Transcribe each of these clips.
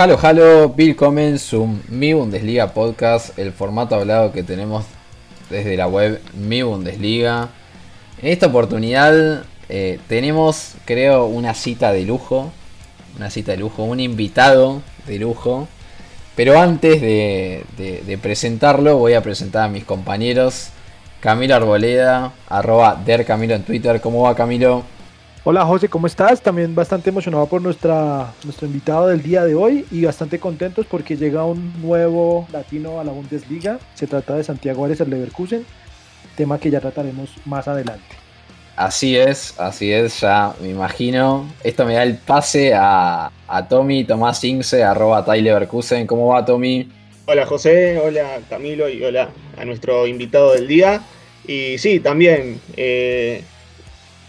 Halo, halo, willkommen zum Mi Bundesliga Podcast, el formato hablado que tenemos desde la web Mi Bundesliga. En esta oportunidad eh, tenemos, creo, una cita de lujo, una cita de lujo, un invitado de lujo. Pero antes de, presentarlo, voy a presentar a mis compañeros. Camilo Arboleda, arroba Camilo en Twitter. ¿Cómo va Camilo? Hola José, ¿cómo estás? También bastante emocionado por nuestra, nuestro invitado del día de hoy y bastante contentos porque llega un nuevo latino a la Bundesliga. Se trata de Santiago Ares el Leverkusen, tema que ya trataremos más adelante. Así es, así es, ya me imagino. Esto me da el pase a, a Tommy Tomás Ince, arroba Leverkusen. ¿Cómo va Tommy? Hola José, hola Camilo y hola a nuestro invitado del día. Y sí, también eh,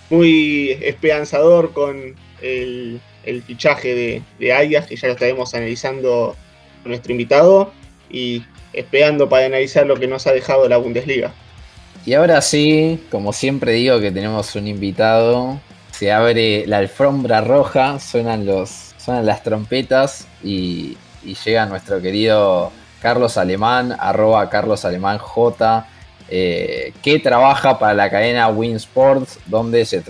muy esperanzador con el, fichaje de, de Arias, que ya lo estaremos analizando con nuestro invitado y esperando para analizar lo que nos ha dejado la Bundesliga. Y ahora sí, como siempre digo que tenemos un invitado, se abre la alfombra roja, suenan, los, suenan las trompetas y, y llega nuestro querido Carlos Alemán, arroba Carlos Alemán J eh, que trabaja para la cadena Win Sports, donde se,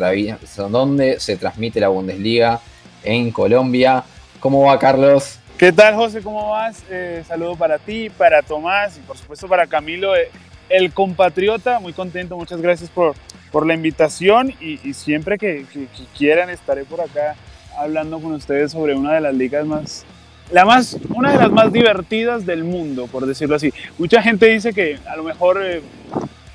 donde se transmite la Bundesliga en Colombia. ¿Cómo va, Carlos? ¿Qué tal, José? ¿Cómo vas? Eh, saludo para ti, para Tomás y por supuesto para Camilo, eh, el compatriota. Muy contento, muchas gracias por, por la invitación y, siempre que, que quieran estaré por acá hablando con ustedes sobre una de las ligas más la más, una de las más divertidas del mundo, por decirlo así. Mucha gente dice que a lo mejor eh,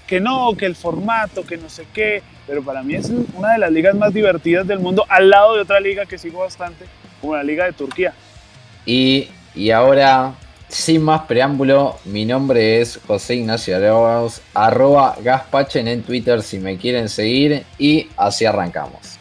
que no, que el formato, que no sé qué, pero para mí es una de las ligas más divertidas del mundo, al lado de otra liga que sigo bastante, como la Liga de Turquía. Y, y ahora, sin más preámbulo, mi nombre es José Ignacio Arauz, arroba Gaspachen en Twitter si me quieren seguir, y así arrancamos.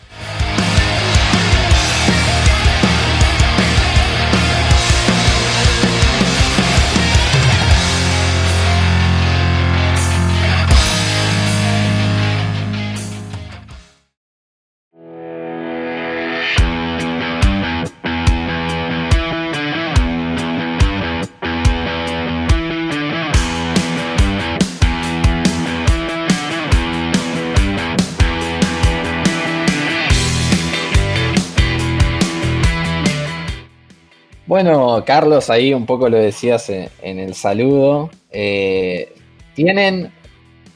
Bueno, Carlos, ahí un poco lo decías en, el saludo. Eh, tienen,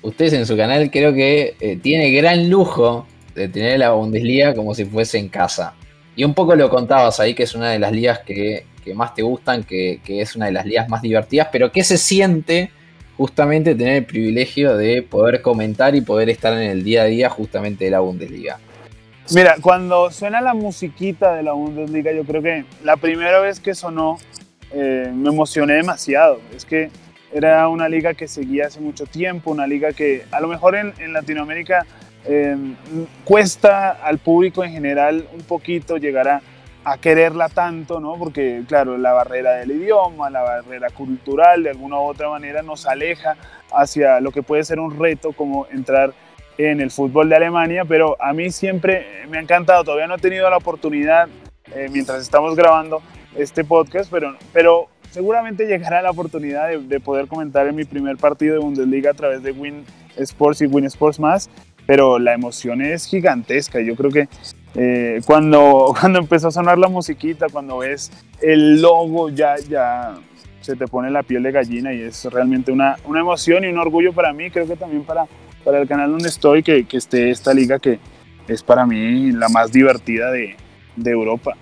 ustedes en su canal creo que eh, tiene gran lujo de tener la Bundesliga como si fuese en casa. Y un poco lo contabas ahí que es una de las ligas que, más te gustan, que, que, es una de las ligas más divertidas, pero ¿qué se siente justamente tener el privilegio de poder comentar y poder estar en el día a día justamente de la Bundesliga? Mira, cuando suena la musiquita de la Bundesliga, yo creo que la primera vez que sonó eh, me emocioné demasiado. Es que era una liga que seguía hace mucho tiempo, una liga que a lo mejor en, Latinoamérica em, cuesta al público en general un poquito llegar a, a, quererla tanto, ¿no? Porque, claro, la barrera del idioma, la barrera cultural, de alguna u otra manera nos aleja hacia lo que puede ser un reto como entrar en el fútbol de Alemania, pero a mí siempre me ha encantado, todavía no he tenido la oportunidad eh, mientras estamos grabando este podcast, pero, pero seguramente llegará la oportunidad de, poder comentar en mi primer partido de Bundesliga a través de Win Sports y Win Sports más, pero la emoción es gigantesca, yo creo que eh, cuando, cuando empezó a sonar la musiquita, cuando ves el logo, ya, ya se te pone la piel de gallina y es realmente una, una emoción y un orgullo para mí, creo que también para para el canal donde estoy que, que esté esta liga que es para mí la más divertida de, de Europa.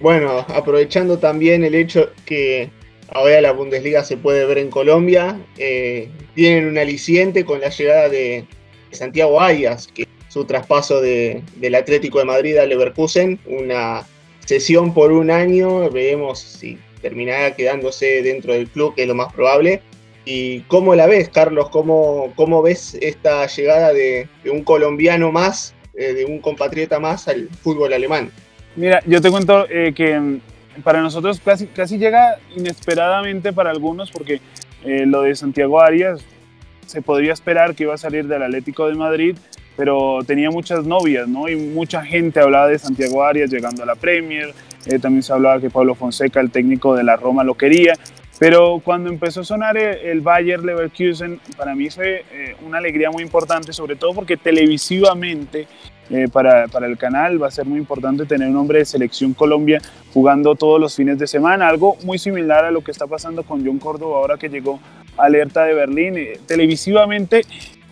Bueno, aprovechando también el hecho que ahora la Bundesliga se puede ver en Colombia. Eh, tienen un aliciente con la llegada de Santiago Arias, que su traspaso del Atlético de Madrid al Leverkusen, una sesión por un año, veremos si terminará quedándose dentro del club, que es lo más probable. ¿Y cómo la ves, Carlos? ¿Cómo, cómo ves esta llegada de, un colombiano más, eh, de un compatriota más al fútbol alemán? Mira, yo te cuento eh, que para nosotros casi, casi llega inesperadamente para algunos, porque eh, lo de Santiago Arias se podría esperar que iba a salir del Atlético de Madrid, pero tenía muchas novias, ¿no? Y mucha gente hablaba de Santiago Arias llegando a la Premier, eh, también se hablaba que Pablo Fonseca, el técnico de la Roma, lo quería, pero cuando empezó a sonar el, Bayer Leverkusen, para mí fue eh, una alegría muy importante, sobre todo porque televisivamente eh, para, para, el canal va a ser muy importante tener un hombre de selección Colombia jugando todos los fines de semana, algo muy similar a lo que está pasando con John Córdoba ahora que llegó Alerta de Berlín. televisivamente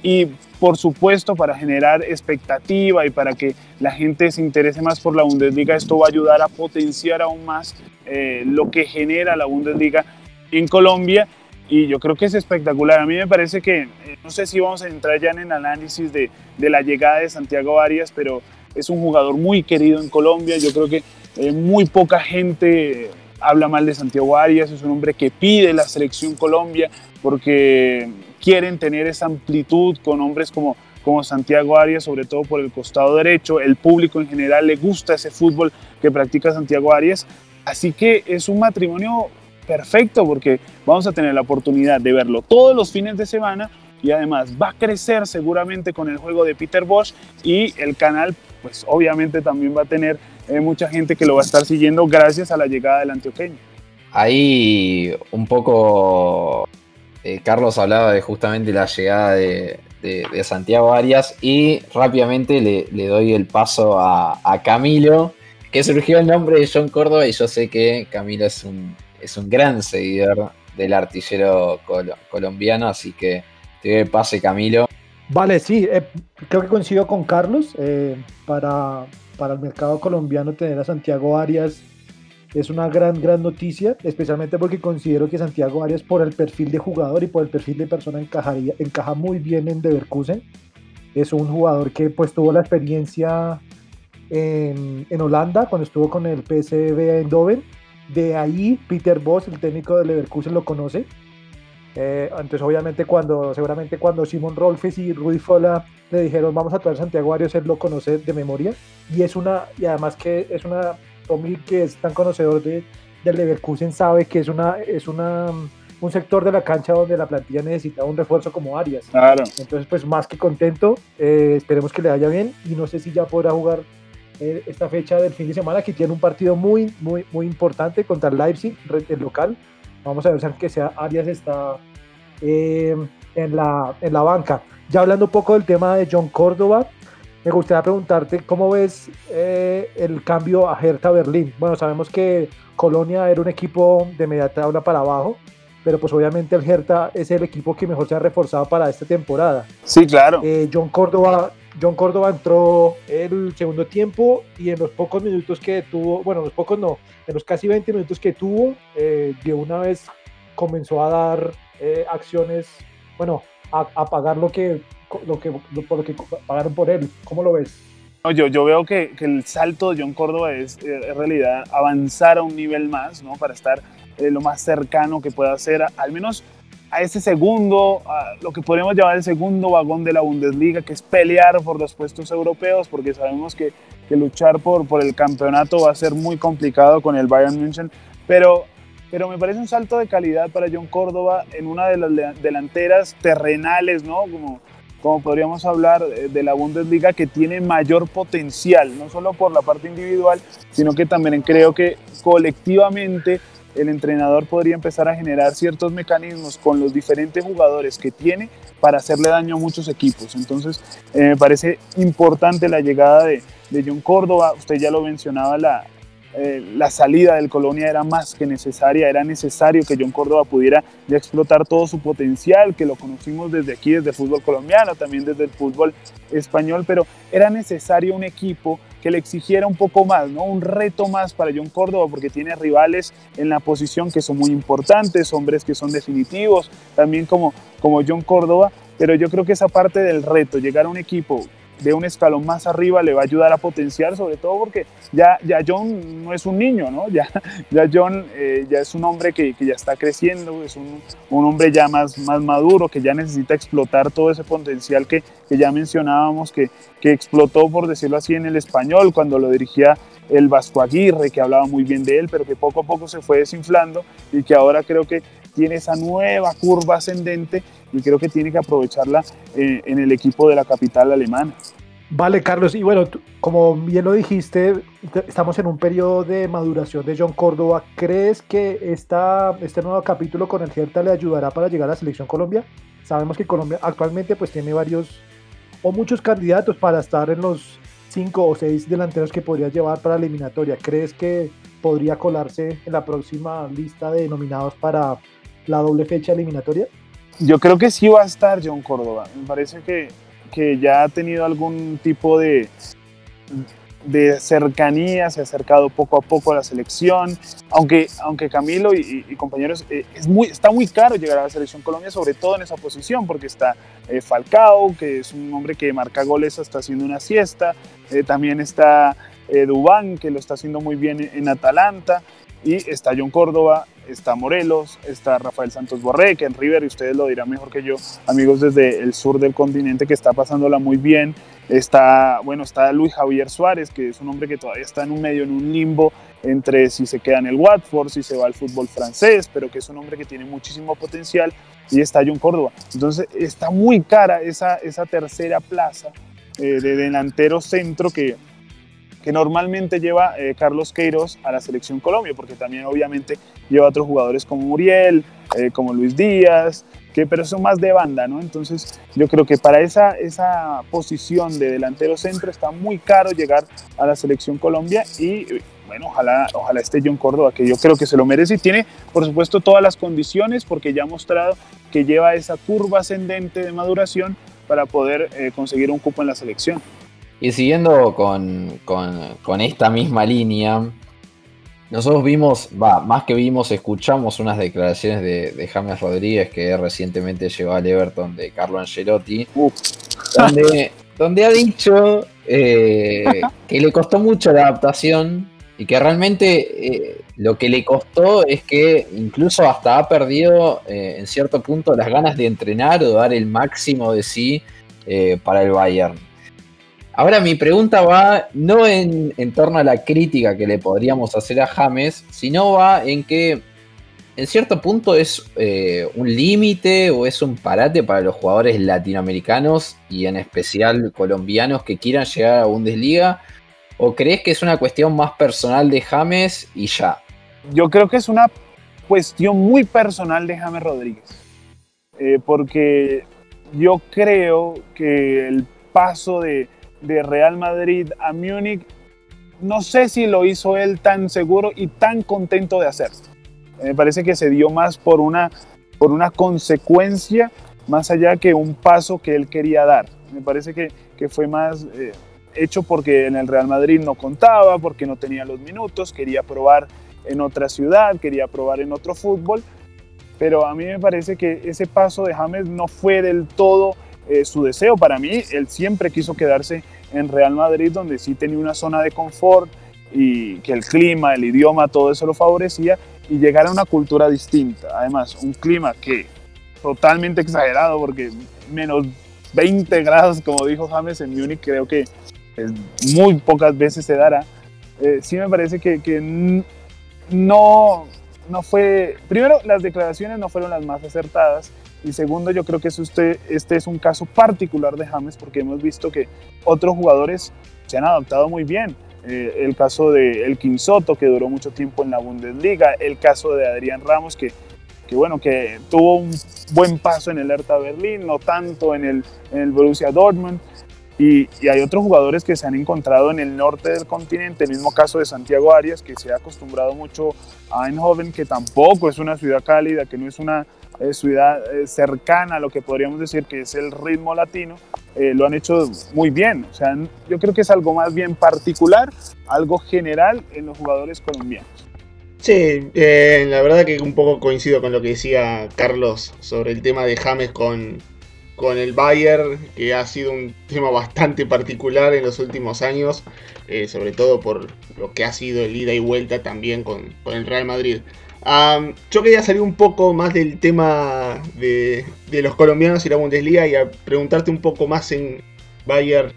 y por supuesto para generar expectativa y para que la gente se interese más por la Bundesliga, esto va a ayudar a potenciar aún más eh, lo que genera la Bundesliga en Colombia y yo creo que es espectacular. A mí me parece que, eh, no sé si vamos a entrar ya en el análisis de, de, la llegada de Santiago Arias, pero es un jugador muy querido en Colombia, yo creo que eh, muy poca gente habla mal de Santiago Arias, es un hombre que pide la selección Colombia porque quieren tener esa amplitud con hombres como, como Santiago Arias, sobre todo por el costado derecho. El público en general le gusta ese fútbol que practica Santiago Arias. Así que es un matrimonio perfecto porque vamos a tener la oportunidad de verlo todos los fines de semana y además va a crecer seguramente con el juego de Peter Bosch y el canal pues obviamente también va a tener eh, mucha gente que lo va a estar siguiendo gracias a la llegada del antioqueño. Ahí un poco eh, Carlos hablaba de justamente la llegada de, Santiago Arias y rápidamente le, doy el paso a, Camilo, que surgió el nombre de John Córdoba y yo sé que Camilo es un, es un gran seguidor del artillero colombiano, así que te pase Camilo. Vale, sí, eh, creo que coincido con Carlos. Eh, para, para el mercado colombiano tener a Santiago Arias es una gran, gran noticia, especialmente porque considero que Santiago Arias, por el perfil de jugador y por el perfil de persona, encajaría, encaja muy bien en Leverkusen. Es un jugador que pues tuvo la experiencia en, en Holanda, cuando estuvo con el PSV Eindhoven. De ahí Peter Boss, el técnico de Leverkusen, lo conoce. Eh, entonces, obviamente, cuando seguramente cuando Simon Rolfes y Rudy Fola le dijeron vamos a traer a Santiago Arias, él lo conoce de memoria. Y es una, y además que es una Tommy, que es tan conocedor de, del Leverkusen, sabe que es, una, es una, un sector de la cancha donde la plantilla necesita un refuerzo como Arias. Claro. Entonces, pues más que contento, eh, esperemos que le vaya bien y no sé si ya podrá jugar esta fecha del fin de semana, que tiene un partido muy, muy, muy importante contra el Leipzig, el local. Vamos a ver si que sea Arias está eh, en, la, en la banca. Ya hablando un poco del tema de John Córdoba, me gustaría preguntarte cómo ves eh, el cambio a Hertha Berlín. Bueno, sabemos que Colonia era un equipo de media tabla para abajo, pero pues obviamente el Hertha es el equipo que mejor se ha reforzado para esta temporada. Sí, claro. Eh, John Córdoba, John Córdoba entró el segundo tiempo y en los pocos minutos que tuvo, bueno, los pocos no, en los casi 20 minutos que tuvo, eh, de una vez comenzó a dar acciones, bueno, a, pagar lo que lo que, por lo que pagaron por él. ¿Cómo lo ves? yo, yo veo que, que, el salto de John Córdoba es eh, en realidad avanzar a un nivel más, ¿no? Para estar eh, lo más cercano que pueda ser, al menos a ese segundo, a lo que podríamos llamar el segundo vagón de la Bundesliga, que es pelear por los puestos europeos, porque sabemos que, que luchar por, por el campeonato va a ser muy complicado con el Bayern München, pero pero me parece un salto de calidad para John Córdoba en una de las delanteras terrenales, ¿no? Como, como podríamos hablar eh, de la Bundesliga que tiene mayor potencial, no solo por la parte individual, sino que también creo que colectivamente el entrenador podría empezar a generar ciertos mecanismos con los diferentes jugadores que tiene para hacerle daño a muchos equipos. Entonces, eh, me parece importante la llegada de, de John Córdoba, usted ya lo mencionaba, la, eh, la salida del Colonia era más que necesaria, era necesario que John Córdoba pudiera ya explotar todo su potencial, que lo conocimos desde aquí, desde el fútbol colombiano, también desde el fútbol español, pero era necesario un equipo que le exigiera un poco más, ¿no? un reto más para John Córdoba, porque tiene rivales en la posición que son muy importantes, hombres que son definitivos, también como, como John Córdoba, pero yo creo que esa parte del reto, llegar a un equipo de un escalón más arriba le va a ayudar a potenciar, sobre todo porque ya, ya John no es un niño, ¿no? Ya, ya John eh, ya es un hombre que, que, ya está creciendo, es un, un, hombre ya más, más maduro, que ya necesita explotar todo ese potencial que, que ya mencionábamos, que, que explotó, por decirlo así, en el español, cuando lo dirigía el Vasco Aguirre, que hablaba muy bien de él, pero que poco a poco se fue desinflando y que ahora creo que tiene esa nueva curva ascendente y creo que tiene que aprovecharla eh, en el equipo de la capital alemana. Vale, Carlos, y bueno, como bien lo dijiste, estamos en un periodo de maduración de John Córdoba. ¿Crees que esta, este nuevo capítulo con el Celta le ayudará para llegar a la selección Colombia? Sabemos que Colombia actualmente pues tiene varios o muchos candidatos para estar en los cinco o seis delanteros que podría llevar para la eliminatoria. ¿Crees que podría colarse en la próxima lista de nominados para la doble fecha eliminatoria? Yo creo que sí va a estar John Córdoba. Me parece que, que ya ha tenido algún tipo de, de cercanía, se ha acercado poco a poco a la selección, aunque, aunque Camilo y, compañeros, eh, es muy, está muy caro llegar a la selección Colombia, sobre todo en esa posición, porque está eh, Falcao, que es un hombre que marca goles hasta haciendo una siesta, eh, también está Dubán, que lo está haciendo muy bien en, en Atalanta, y está John Córdoba, está Morelos, está Rafael Santos Borré, que en River, y ustedes lo dirán mejor que yo, amigos desde el sur del continente que está pasándola muy bien. Está, bueno, está Luis Javier Suárez, que es un hombre que todavía está en un medio, en un limbo entre si se queda en el Watford, si se va al fútbol francés, pero que es un hombre que tiene muchísimo potencial. Y está John Córdoba. Entonces está muy cara esa, esa tercera plaza eh, de delantero centro que, que normalmente lleva eh, Carlos Queiroz a la selección Colombia, porque también obviamente lleva a otros jugadores como Muriel, eh, como Luis Díaz, que, pero son más de banda, ¿no? Entonces yo creo que para esa, esa posición de delantero centro está muy caro llegar a la selección Colombia y bueno, ojalá, ojalá esté John Córdoba, que yo creo que se lo merece y tiene, por supuesto, todas las condiciones, porque ya ha mostrado que lleva esa curva ascendente de maduración para poder eh, conseguir un cupo en la selección. Y siguiendo con, con, con, esta misma línea, nosotros vimos, va, más que vimos, escuchamos unas declaraciones de, de James Rodríguez que recientemente llegó al Everton de Carlo Ancelotti, donde, donde, ha dicho eh, que le costó mucho la adaptación y que realmente eh, lo que le costó es que incluso hasta ha perdido eh, en cierto punto las ganas de entrenar o dar el máximo de sí para el Bayern. Ahora mi pregunta va no en, torno a la crítica que le podríamos hacer a James, sino va en que en cierto punto es eh, un límite o es un parate para los jugadores latinoamericanos y en especial colombianos que quieran llegar a Bundesliga. ¿O crees que es una cuestión más personal de James y ya? Yo creo que es una cuestión muy personal de James Rodríguez. Eh, porque yo creo que el paso de, de Real Madrid a Múnich, no sé si lo hizo él tan seguro y tan contento de hacerlo. Me parece que se dio más por una, por una consecuencia más allá que un paso que él quería dar. Me parece que, que fue más eh, hecho porque en el Real Madrid no contaba, porque no tenía los minutos, quería probar en otra ciudad, quería probar en otro fútbol. Pero a mí me parece que ese paso de James no fue del todo eh, su deseo. Para mí, él siempre quiso quedarse en Real Madrid, donde sí tenía una zona de confort y que el clima, el idioma, todo eso lo favorecía y llegar a una cultura distinta. Además, un clima que totalmente exagerado, porque menos 20 grados, como dijo James en Múnich, creo que muy pocas veces se dará. Eh, sí me parece que, que no, no fue, primero las declaraciones no fueron las más acertadas y segundo, yo creo que este, este es un caso particular de James porque hemos visto que otros jugadores se han adaptado muy bien. Eh, el caso de El Quinsoto, que duró mucho tiempo en la Bundesliga, el caso de Adrián Ramos, que, que bueno, que tuvo un buen paso en el Hertha Berlín, no tanto en el, en el Borussia Dortmund. Y, y, hay otros jugadores que se han encontrado en el norte del continente, el mismo caso de Santiago Arias, que se ha acostumbrado mucho a Eindhoven, que tampoco es una ciudad cálida, que no es una eh, ciudad eh, cercana a lo que podríamos decir que es el ritmo latino, eh, lo han hecho muy bien. O sea, yo creo que es algo más bien particular, algo general en los jugadores colombianos. Sí, eh, la verdad que un poco coincido con lo que decía Carlos sobre el tema de James con, con el Bayern, que ha sido un tema bastante particular en los últimos años, eh, sobre todo por lo que ha sido el ida y vuelta también con, con el Real Madrid yo quería salir un poco más del tema de, los colombianos y la Bundesliga y a preguntarte un poco más en Bayern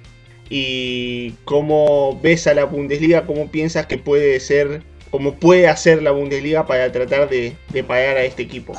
y cómo ves a la Bundesliga, cómo piensas que puede ser, cómo puede hacer la Bundesliga para tratar de, pagar a este equipo.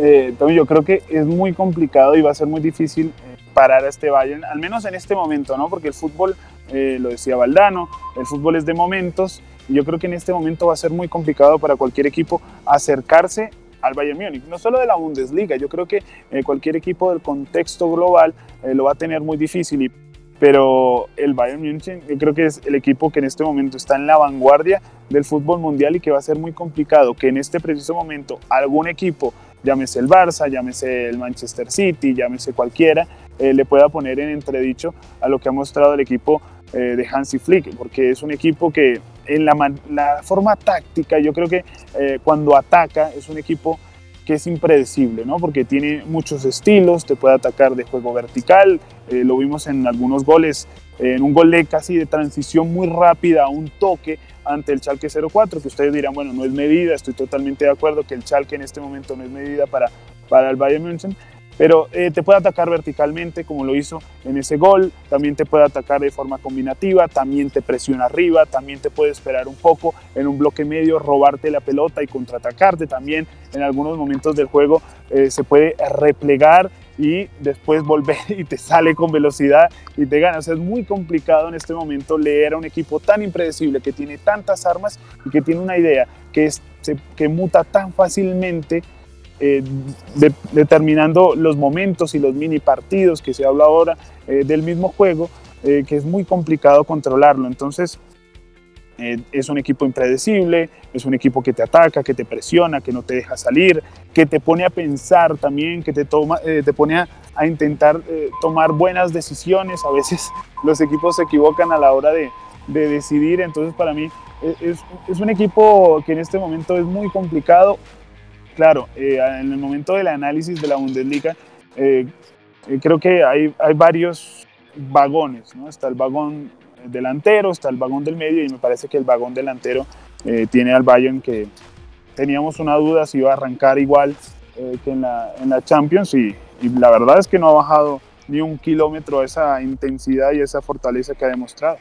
Eh, yo creo que es muy complicado y va a ser muy difícil eh, parar a este Bayern, al menos en este momento, ¿no? Porque el fútbol, eh, lo decía Valdano, el fútbol es de momentos yo creo que en este momento va a ser muy complicado para cualquier equipo acercarse al Bayern Múnich, no solo de la Bundesliga, yo creo que eh, cualquier equipo del contexto global eh, lo va a tener muy difícil, y, pero el Bayern Múnich yo creo que es el equipo que en este momento está en la vanguardia del fútbol mundial y que va a ser muy complicado que en este preciso momento algún equipo, llámese el Barça, llámese el Manchester City, llámese cualquiera, eh, le pueda poner en entredicho a lo que ha mostrado el equipo de Hansi Flick, porque es un equipo que en la, forma táctica, yo creo que eh, cuando ataca es un equipo que es impredecible, ¿no? porque tiene muchos estilos, te puede atacar de juego vertical, eh, lo vimos en algunos goles, en un gol de casi de transición muy rápida, un toque ante el Chalke 04, que ustedes dirán, bueno, no es medida, estoy totalmente de acuerdo que el Chalke en este momento no es medida para, para el Bayern München, pero eh, te puede atacar verticalmente como lo hizo en ese gol, también te puede atacar de forma combinativa, también te presiona arriba, también te puede esperar un poco en un bloque medio, robarte la pelota y contraatacarte, también en algunos momentos del juego eh, se puede replegar y después volver y te sale con velocidad y te gana. O sea, es muy complicado en este momento leer a un equipo tan impredecible que tiene tantas armas y que tiene una idea que, es, que muta tan fácilmente eh, determinando los momentos y los mini partidos que se habla ahora eh, del mismo juego, eh, que es muy complicado controlarlo. Entonces, es un equipo impredecible, es un equipo que te ataca, que te presiona, que no te deja salir, que te pone a pensar también, que te, pone a, intentar tomar buenas decisiones. A veces los equipos se equivocan a la hora de, de decidir, entonces para mí es, un equipo que en este momento es muy complicado claro, eh, en el momento del análisis de la Bundesliga, eh, eh, creo que hay, hay varios vagones, ¿no? Está el vagón delantero, está el vagón del medio y me parece que el vagón delantero tiene al Bayern que teníamos una duda si iba a arrancar igual que en la, en la Champions y, y, la verdad es que no ha bajado ni un kilómetro esa intensidad y esa fortaleza que ha demostrado.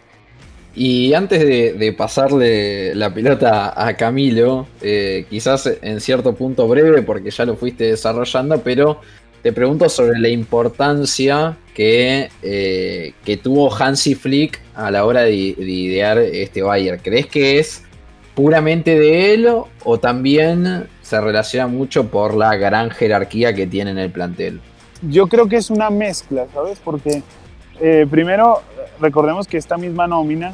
Y antes de, pasarle la pelota a Camilo, eh, quizás en cierto punto breve, porque ya lo fuiste desarrollando, pero te pregunto sobre la importancia que, eh, que tuvo Hansi Flick a la hora de, idear este Bayern. ¿Crees que es puramente de él o también se relaciona mucho por la gran jerarquía que tiene en el plantel? Yo creo que es una mezcla, ¿sabes? Porque eh, primero recordemos que esta misma nómina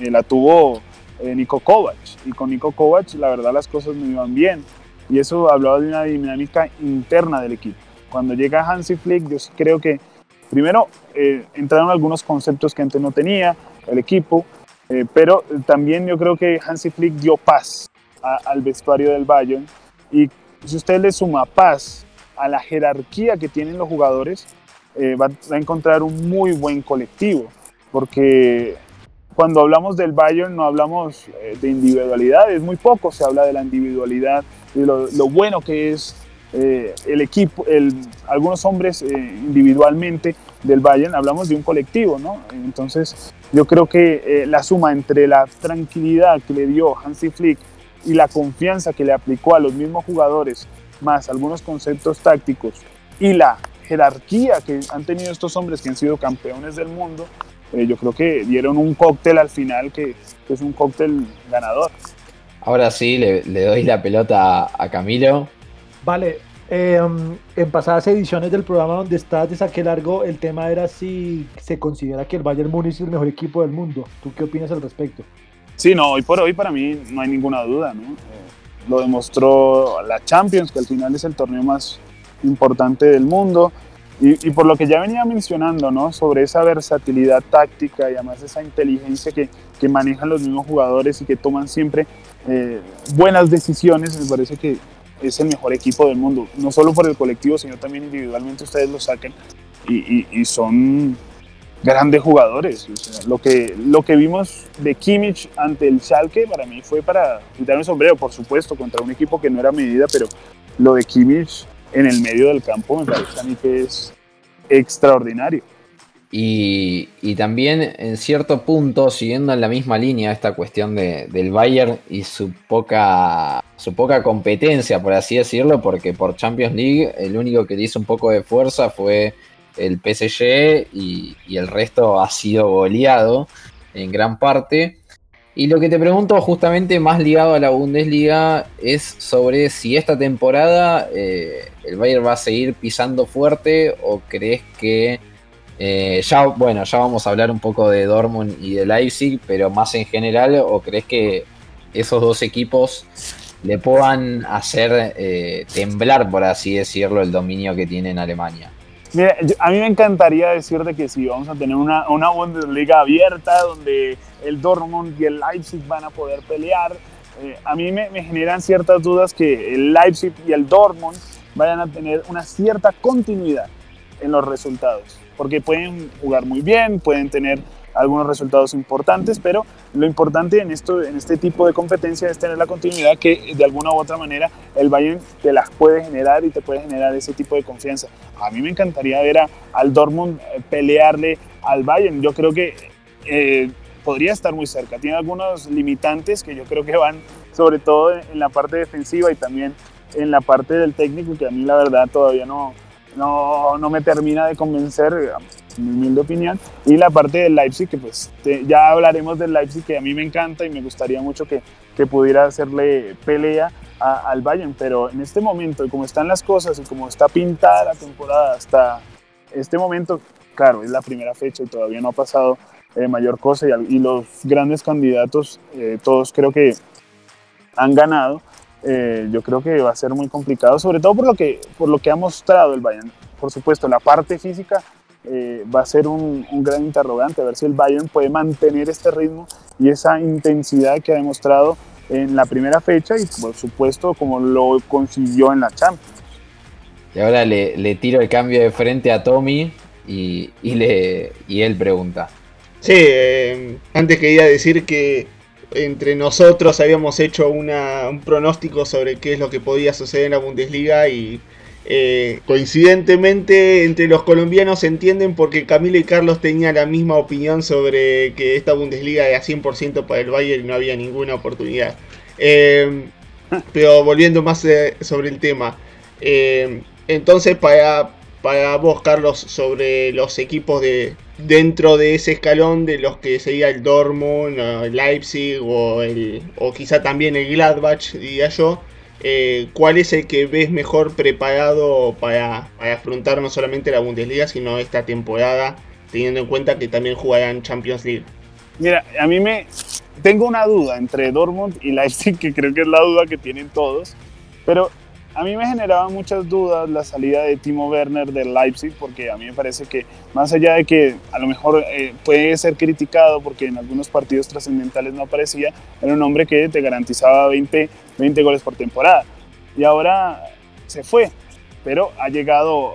eh, la tuvo eh, Nico Kovac. Y con Nico Kovac, la verdad, las cosas no iban bien. Y eso hablaba de una dinámica interna del equipo. Cuando llega Hansi Flick, yo creo que primero eh, entraron algunos conceptos que antes no tenía el equipo, pero también yo creo que Hansi Flick dio paz al vestuario del Bayern. Y si usted le suma paz a la jerarquía que tienen los jugadores, va, a encontrar un muy buen colectivo, porque cuando hablamos del Bayern no hablamos eh, de individualidad, es muy poco se habla de la individualidad, de lo, bueno que es eh, el equipo, el, algunos hombres eh, individualmente del Bayern, hablamos de un colectivo, ¿no? Entonces yo creo que la suma entre la tranquilidad que le dio Hansi Flick y la confianza que le aplicó a los mismos jugadores, más algunos conceptos tácticos y la jerarquía que han tenido estos hombres que han sido campeones del mundo, eh, yo creo que dieron un cóctel al final que, es un cóctel ganador. Ahora sí, le, doy la pelota a, Camilo. Vale, em, en pasadas ediciones del programa donde estás de saque largo, el tema era si se considera que el Bayern Múnich es el mejor equipo del mundo. ¿Tú qué opinas al respecto? Sí, no, hoy por hoy para mí no hay ninguna duda, ¿no? Eh, lo demostró la Champions, que al final es el torneo más importante del mundo. Y, por lo que ya venía mencionando, ¿no? Sobre esa versatilidad táctica y además esa inteligencia que, que manejan los mismos jugadores y que toman siempre eh, buenas decisiones, me parece que es el mejor equipo del mundo. No solo por el colectivo, sino también individualmente ustedes lo saquen y, y, son grandes jugadores. lo, que, lo que vimos de Kimmich ante el Schalke para mí fue para quitar un sombrero, por supuesto, contra un equipo que no era medida, pero lo de Kimmich en el medio del campo me parece que es extraordinario. Y, también en cierto punto, siguiendo en la misma línea esta cuestión de, del Bayern y su poca, su poca competencia, por así decirlo, porque por Champions League el único que le hizo un poco de fuerza fue el PSG y el resto ha sido goleado en gran parte. Y lo que te pregunto justamente más ligado a la Bundesliga es sobre si esta temporada eh, el Bayern va a seguir pisando fuerte o crees que eh, ya, bueno, ya vamos a hablar un poco de Dortmund y de Leipzig, pero más en general o crees que esos dos equipos le puedan hacer eh, temblar, por así decirlo, el dominio que tiene en Alemania. Mira, a mí me encantaría decirte que sí, vamos a tener una, una Bundesliga abierta donde el Dortmund y el Leipzig van a poder pelear. Eh, a mí me, me, generan ciertas dudas que el Leipzig y el Dortmund vayan a tener una cierta continuidad en los resultados, porque pueden jugar muy bien, pueden tener algunos resultados importantes, pero lo importante en, esto, en este tipo de competencia es tener la continuidad que de alguna u otra manera el Bayern te las puede generar y te puede generar ese tipo de confianza. A mí me encantaría ver a, al Dortmund eh, pelearle al Bayern. Yo creo que eh, podría estar muy cerca. Tiene algunos limitantes que yo creo que van sobre todo en la parte defensiva y también en la parte del técnico que a mí la verdad todavía no, no, no me termina de convencer, en mi humilde opinión. Y la parte del Leipzig, que pues ya hablaremos del Leipzig, que a mí me encanta y me gustaría mucho que, que pudiera hacerle pelea al Bayern. Pero en este momento, y como están las cosas y como está pintada la temporada hasta este momento, claro, es la primera fecha y todavía no ha pasado eh, mayor cosa y, los grandes candidatos, eh, todos creo que han ganado. Eh, yo creo que va a ser muy complicado, sobre todo por lo que, por lo que ha mostrado el Bayern. Por supuesto, la parte física eh, va a ser un, gran interrogante, a ver si el Bayern puede mantener este ritmo y esa intensidad que ha demostrado en la primera fecha y por supuesto como lo consiguió en la Champions. Y ahora le, tiro el cambio de frente a Tommy y, le, y él pregunta. Sí, eh, antes quería decir que entre nosotros habíamos hecho una, un pronóstico sobre qué es lo que podía suceder en la Bundesliga y eh, coincidentemente entre los colombianos se entienden porque Camilo y Carlos tenían la misma opinión sobre que esta Bundesliga era 100% para el Bayern y no había ninguna oportunidad. Eh, pero volviendo más eh, sobre el tema. entonces para, para vos Carlos sobre los equipos de, dentro de ese escalón de los que sería el Dortmund, el Leipzig o, el, o quizá también el Gladbach, diría yo, eh, ¿cuál es el que ves mejor preparado para, afrontar no solamente la Bundesliga, sino esta temporada, teniendo en cuenta que también jugarán Champions League? Mira, a mí me... Tengo una duda entre Dortmund y Leipzig, que creo que es la duda que tienen todos, pero a mí me generaba muchas dudas la salida de Timo Werner del Leipzig, porque a mí me parece que más allá de que a lo mejor eh, puede ser criticado porque en algunos partidos trascendentales no aparecía, era un hombre que te garantizaba 20, 20 goles por temporada. Y ahora se fue, pero ha llegado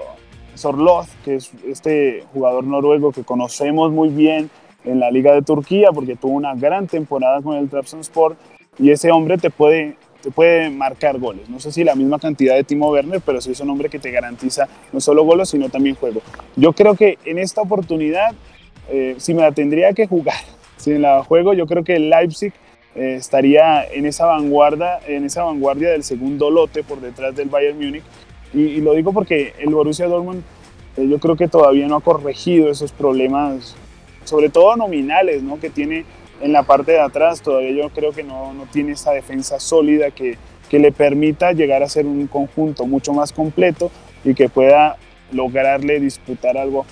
Sorloth, que es este jugador noruego que conocemos muy bien en la Liga de Turquía, porque tuvo una gran temporada con el Trabzonspor, y ese hombre te puede puede marcar goles. No sé si la misma cantidad de Timo Werner, pero sí es un hombre que te garantiza no solo goles, sino también juego. Yo creo que en esta oportunidad, eh, si me la tendría que jugar, si me la juego, yo creo que el Leipzig eh, estaría en esa vanguardia, en esa vanguardia del segundo lote por detrás del Bayern Múnich. Y, lo digo porque el Borussia Dortmund, eh, yo creo que todavía no ha corregido esos problemas, sobre todo nominales, ¿no? que tiene en la parte de atrás todavía yo creo que no, no tiene esa defensa sólida que, que, le permita llegar a ser un conjunto mucho más completo y que pueda lograrle disputar algo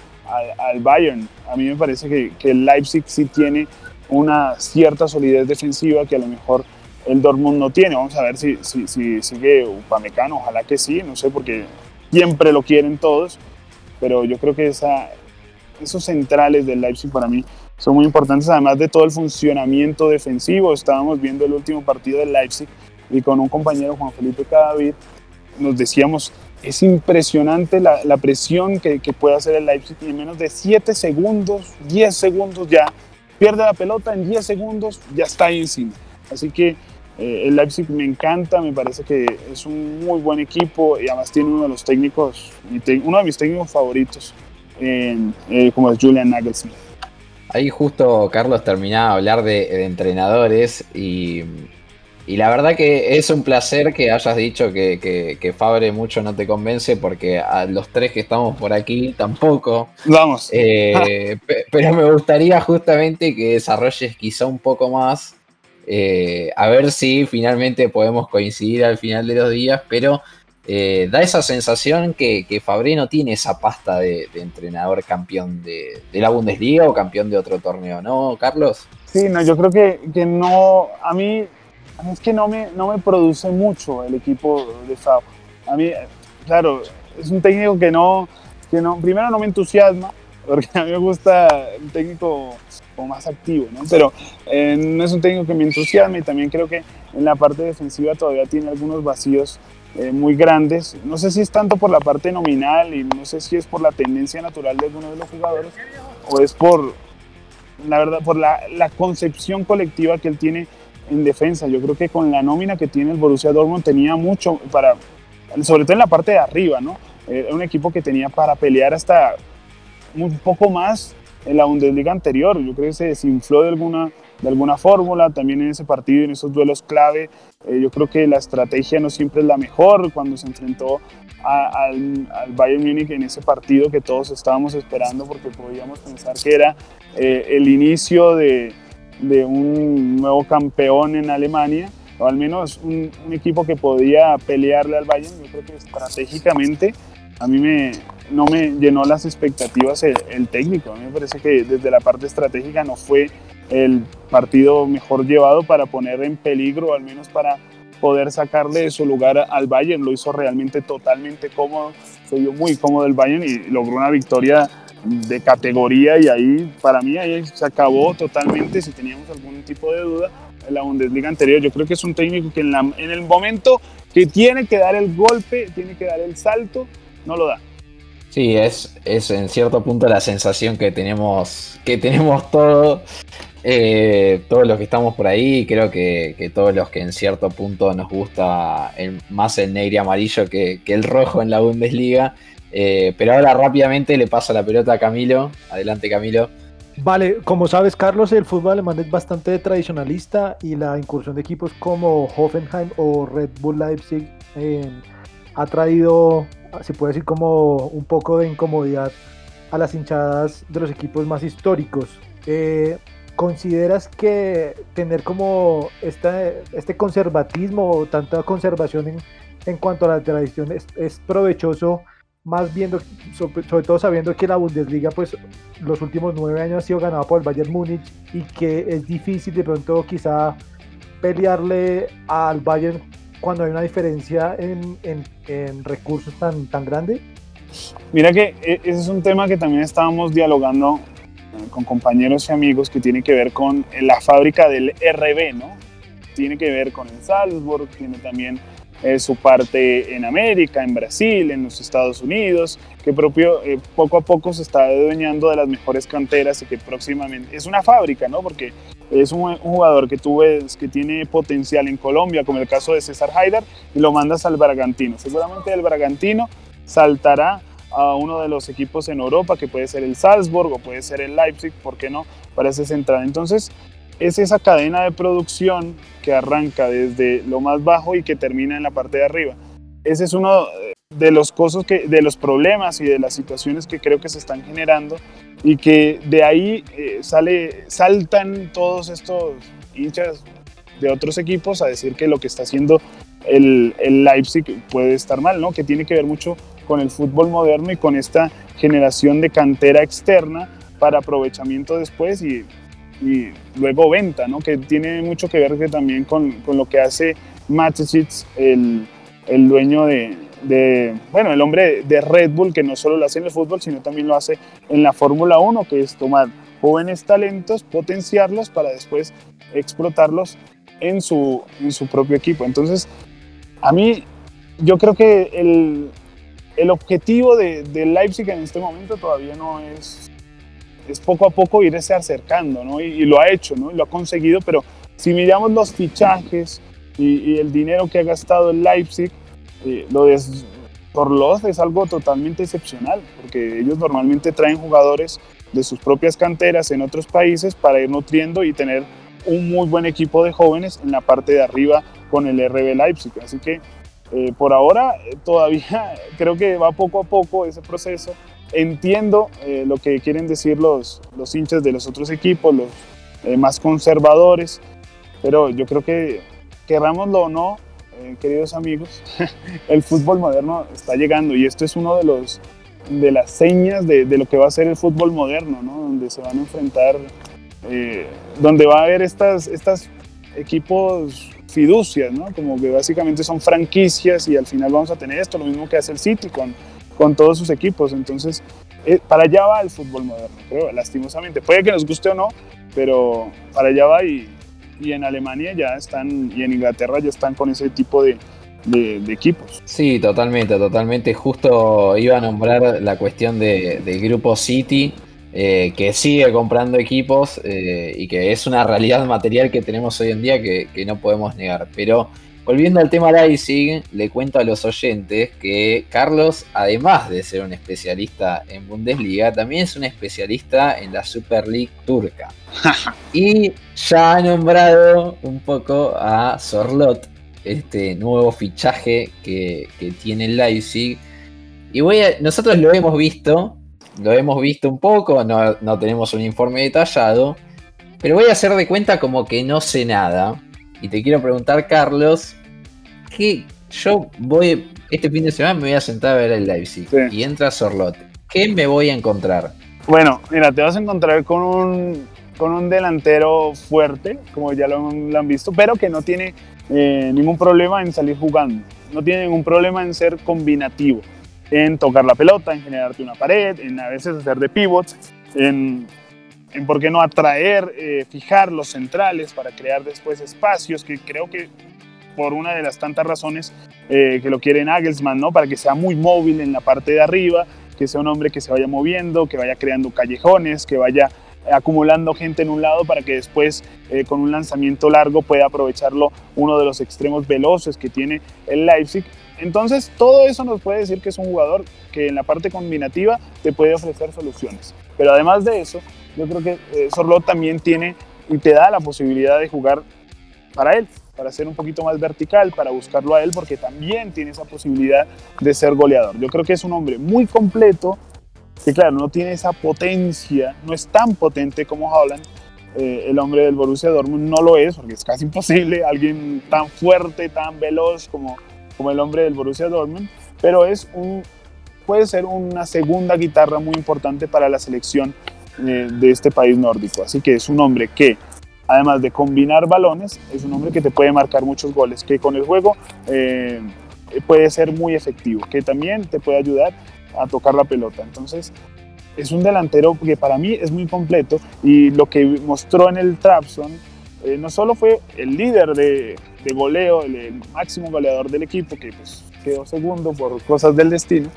al, Bayern. A mí me parece que, que, el Leipzig sí tiene una cierta solidez defensiva que a lo mejor el Dortmund no tiene. Vamos a ver si, si, sigue Upamecano, ojalá que sí, no sé, porque siempre lo quieren todos. pero yo creo que esa, esos centrales del Leipzig para mí son muy importantes, además de todo el funcionamiento defensivo. Estábamos viendo el último partido del Leipzig y con un compañero, Juan Felipe Cadavid, nos decíamos, es impresionante la, presión que, puede hacer el Leipzig en menos de 7 segundos, 10 segundos ya, pierde la pelota, en 10 segundos ya está ahí encima. Así que eh, el Leipzig me encanta, me parece que es un muy buen equipo y además tiene uno de los técnicos, uno de mis técnicos favoritos, eh, como es Julian Nagelsmann. Ahí justo Carlos terminaba de hablar de, de entrenadores y y la verdad que es un placer que hayas dicho que, que, Fabre mucho no te convence, porque a los tres que estamos por aquí tampoco. Vamos. Eh, pero me gustaría justamente que desarrolles quizá un poco más, eh, a ver si finalmente podemos coincidir al final de los días, pero eh, da esa sensación que, que Fabre no tiene esa pasta de, entrenador campeón de, de, la Bundesliga o campeón de otro torneo, ¿no, Carlos? Sí, no, yo creo que, que no, a mí es que no me, no me produce mucho el equipo de Fab. A mí, claro, es un técnico que no, que no, primero no me entusiasma, porque a mí me gusta un técnico más activo, ¿no? Pero eh, no es un técnico que me entusiasme y también creo que en la parte defensiva todavía tiene algunos vacíos eh, muy grandes. No sé si es tanto por la parte nominal y no sé si es por la tendencia natural de algunos de los jugadores o es por, la verdad, por la, la concepción colectiva que él tiene en defensa. Yo creo que con la nómina que tiene el Borussia Dortmund tenía mucho para, sobre todo en la parte de arriba, ¿no? Era un equipo que tenía para pelear hasta un poco más en la Bundesliga anterior. Yo creo que se desinfló de alguna, de alguna fórmula también en ese partido, en esos duelos clave. Eh, yo creo que la estrategia no siempre es la mejor cuando se enfrentó al, Bayern Múnich en ese partido que todos estábamos esperando porque podíamos pensar que era eh, el inicio de, de un nuevo campeón en Alemania, o al menos un, equipo que podía pelearle al Bayern. Yo creo que estratégicamente a mí me, no me llenó las expectativas el, técnico. A mí me parece que desde la parte estratégica no fue el partido mejor llevado para poner en peligro, al menos para poder sacarle de su lugar al Bayern. Lo hizo realmente totalmente cómodo, se vio muy cómodo el Bayern y logró una victoria de categoría y ahí para mí ahí se acabó totalmente si teníamos algún tipo de duda en la Bundesliga anterior. Yo creo que es un técnico que en, la, en el momento que tiene que dar el golpe, tiene que dar el salto, no lo da. Sí, es, es en cierto punto la sensación que tenemos, que tenemos todos, eh, todos los que estamos por ahí, creo que, que, todos los que en cierto punto nos gusta más el negro y amarillo que, que el rojo en la Bundesliga, eh, pero ahora rápidamente le pasa la pelota a Camilo. Adelante, Camilo. Vale, como sabes, Carlos, el fútbol alemán es bastante tradicionalista y la incursión de equipos como Hoffenheim o Red Bull Leipzig eh, ha traído, se puede decir, como un poco de incomodidad a las hinchadas de los equipos más históricos. Eh, ¿Consideras que tener como este, este conservatismo o tanta conservación en, en cuanto a la tradición es, es provechoso? más viendo, sobre, todo sabiendo que la Bundesliga, pues los últimos nueve años ha sido ganada por el Bayern Múnich y que es difícil de pronto quizá pelearle al Bayern cuando hay una diferencia en, en, recursos tan, tan grande? Mira que e, ese es un tema que también estábamos dialogando eh, con compañeros y amigos que tiene que ver con la fábrica del RB, ¿no? Tiene que ver con el Salzburg, tiene también eh, su parte en América, en Brasil, en los Estados Unidos, que propio, eh, poco a poco se está adueñando de las mejores canteras y que próximamente es una fábrica, ¿no? Porque es un, jugador que tú ves que tiene potencial en Colombia, como el caso de César Haidar, y lo mandas al Bragantino. Seguramente el Bragantino saltará a uno de los equipos en Europa, que puede ser el Salzburg o puede ser el Leipzig, ¿por qué no? Para ese central. Entonces, es esa cadena de producción que arranca desde lo más bajo y que termina en la parte de arriba. Ese es uno de los cosas que, de los problemas y de las situaciones que creo que se están generando y que de ahí eh, sale, saltan todos estos hinchas de otros equipos a decir que lo que está haciendo el, el Leipzig puede estar mal, ¿no? Que tiene que ver mucho con el fútbol moderno y con esta generación de cantera externa para aprovechamiento después y y luego venta, ¿no? que tiene mucho que ver que también con, con, lo que hace Mateschitz, el, el dueño de, bueno, el hombre de Red Bull, que no solo lo hace en el fútbol, sino también lo hace en la Fórmula 1, que es tomar jóvenes talentos, potenciarlos para después explotarlos en su, en su propio equipo. Entonces, a mí, yo creo que el, el objetivo de, de, Leipzig en este momento todavía no es, es poco a poco irse acercando, ¿no? Y, lo ha hecho, ¿no? lo ha conseguido, pero si miramos los fichajes y, el dinero que ha gastado el Leipzig, eh, lo de Torlos es algo totalmente excepcional, porque ellos normalmente traen jugadores de sus propias canteras en otros países para ir nutriendo y tener un muy buen equipo de jóvenes en la parte de arriba con el RB Leipzig. Así que eh, por ahora eh, todavía creo que va poco a poco ese proceso. Entiendo eh, lo que quieren decir los, los hinchas de los otros equipos, los más conservadores, pero yo creo que querrámoslo o no, queridos amigos, el fútbol moderno está llegando y esto es uno de los de las señas de, de lo que va a ser el fútbol moderno, ¿no? donde se van a enfrentar, donde va a haber estas, estas equipos fiducias, ¿no? Como que básicamente son franquicias y al final vamos a tener esto, lo mismo que hace el City con, con todos sus equipos. Entonces, eh, para allá va el fútbol moderno, creo, lastimosamente. Puede que nos guste o no, pero para allá va y, y en Alemania ya están, y en Inglaterra ya están con ese tipo de, de, equipos. Sí, totalmente, totalmente. Justo iba a nombrar la cuestión de, del grupo City eh, que sigue comprando equipos eh, y que es una realidad material que tenemos hoy en día que, no podemos negar. Pero volviendo al tema Leipzig, le cuento a los oyentes que Carlos, además de ser un especialista en Bundesliga, también es un especialista en la Super League turca. y ya ha nombrado un poco a Sorlot, este nuevo fichaje que, tiene el Leipzig. Y voy nosotros lo hemos visto lo hemos visto un poco, no, tenemos un informe detallado, pero voy a hacer de cuenta como que no sé nada. Y te quiero preguntar, Carlos, que yo voy, este fin de semana me voy a sentar a ver el Leipzig y entra Sorlot. ¿Qué me voy a encontrar? Bueno, mira, te vas a encontrar con un, con un delantero fuerte, como ya lo, han visto, pero que no tiene eh, ningún problema en salir jugando. No tiene ningún problema en ser combinativo en tocar la pelota, en generarte una pared, en a veces hacer de pivots, en por qué no atraer, eh, fijar los centrales para crear después espacios, que creo que por una de las tantas razones eh, que lo quiere Nagelsmann, ¿no? Para que sea muy móvil en la parte de arriba, que sea un hombre que se vaya moviendo, que vaya creando callejones, que vaya acumulando gente en un lado para que después eh, con un lanzamiento largo pueda aprovecharlo uno de los extremos veloces que tiene el Leipzig entonces, todo eso nos puede decir que es un jugador que en la parte combinativa te puede ofrecer soluciones. Pero además de eso, yo creo que eh, también tiene y te da la posibilidad de jugar para él, para ser un poquito más vertical, para buscarlo a él, porque también tiene esa posibilidad de ser goleador. Yo creo que es un hombre muy completo, que claro, no tiene esa potencia, no es tan potente como Holland. Eh, el hombre del Borussia Dortmund no lo es, porque es casi imposible, alguien tan fuerte, tan veloz como como el hombre del Borussia Dortmund, pero es un, puede ser una segunda guitarra muy importante para la selección eh, de este país nórdico. Así que es un hombre que, además de combinar balones, es un hombre que te puede marcar muchos goles, que con el juego eh, puede ser muy efectivo, que también te puede ayudar a tocar la pelota. Entonces, es un delantero que para mí es muy completo y lo que mostró en el Trabzon eh, no solo fue el líder de, goleo, el, máximo goleador del equipo, que pues, quedó segundo por cosas del destino,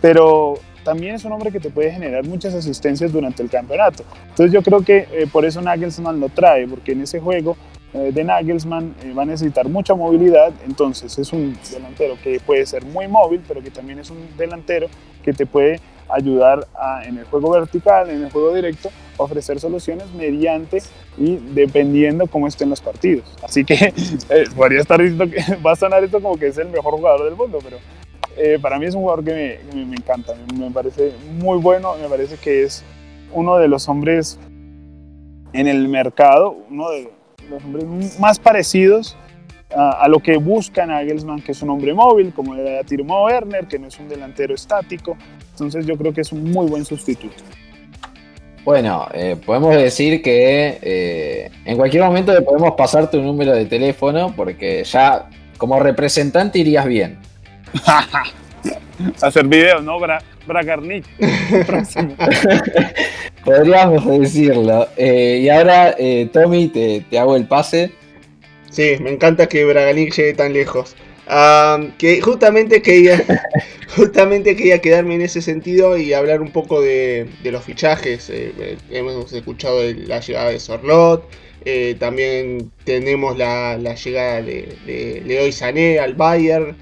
pero también es un hombre que te puede generar muchas asistencias durante el campeonato. Entonces yo creo que eh, por eso Nagelsmann lo trae, porque en ese juego eh, de Nagelsmann va a necesitar mucha movilidad, entonces es un delantero que puede ser muy móvil, pero que también es un delantero que te puede ayudar en el juego vertical, en el juego directo, ofrecer soluciones mediante y dependiendo cómo estén los partidos. Así que eh, podría estar diciendo que va a sonar esto como que es el mejor jugador del mundo, pero eh, para mí es un jugador que me, encanta, me, parece muy bueno, me parece que es uno de los hombres en el mercado, uno de los hombres más parecidos a, a, lo que busca Nagelsmann, que es un hombre móvil, como era Timo Werner, que no es un delantero estático. Entonces yo creo que es un muy buen sustituto. Bueno, eh, podemos decir que eh, en cualquier momento podemos pasar tu número de teléfono porque ya como representante irías bien. Hacer videos, ¿no? Bra Bragarnik. Podríamos decirlo. Eh, y ahora, eh, Tommy, te, te, hago el pase. Sí, me encanta que Bragarnik llegue tan lejos. que justamente quería, justamente quería quedarme en ese sentido y hablar un poco de, de los fichajes. Eh, hemos escuchado la llegada de Sorlot. también tenemos la, la llegada de, de Leoy Sané al Bayern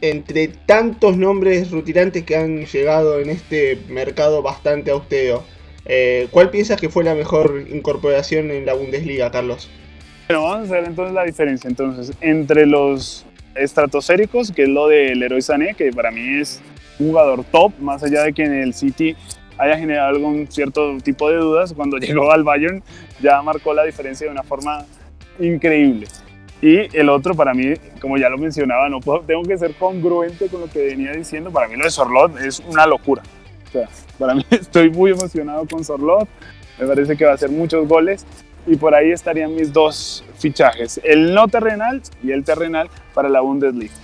entre tantos nombres rutilantes que han llegado en este mercado bastante austero, eh, ¿cuál piensas que fue la mejor incorporación en la Bundesliga, Carlos? Bueno, vamos a ver entonces la diferencia entonces entre los estratosféricos, que es lo del Leroy Sané, que para mí es un jugador top, más allá de que en el City haya generado algún cierto tipo de dudas, cuando llegó al Bayern ya marcó la diferencia de una forma increíble. Y el otro, para mí, como ya lo mencionaba, no puedo, tengo que ser congruente con lo que venía diciendo. Para mí lo de Sorlot es una locura. O sea, para mí estoy muy emocionado con Sorlot. Me parece que va a hacer muchos goles. Y por ahí estarían mis dos fichajes, el no terrenal y el terrenal para la Bundesliga.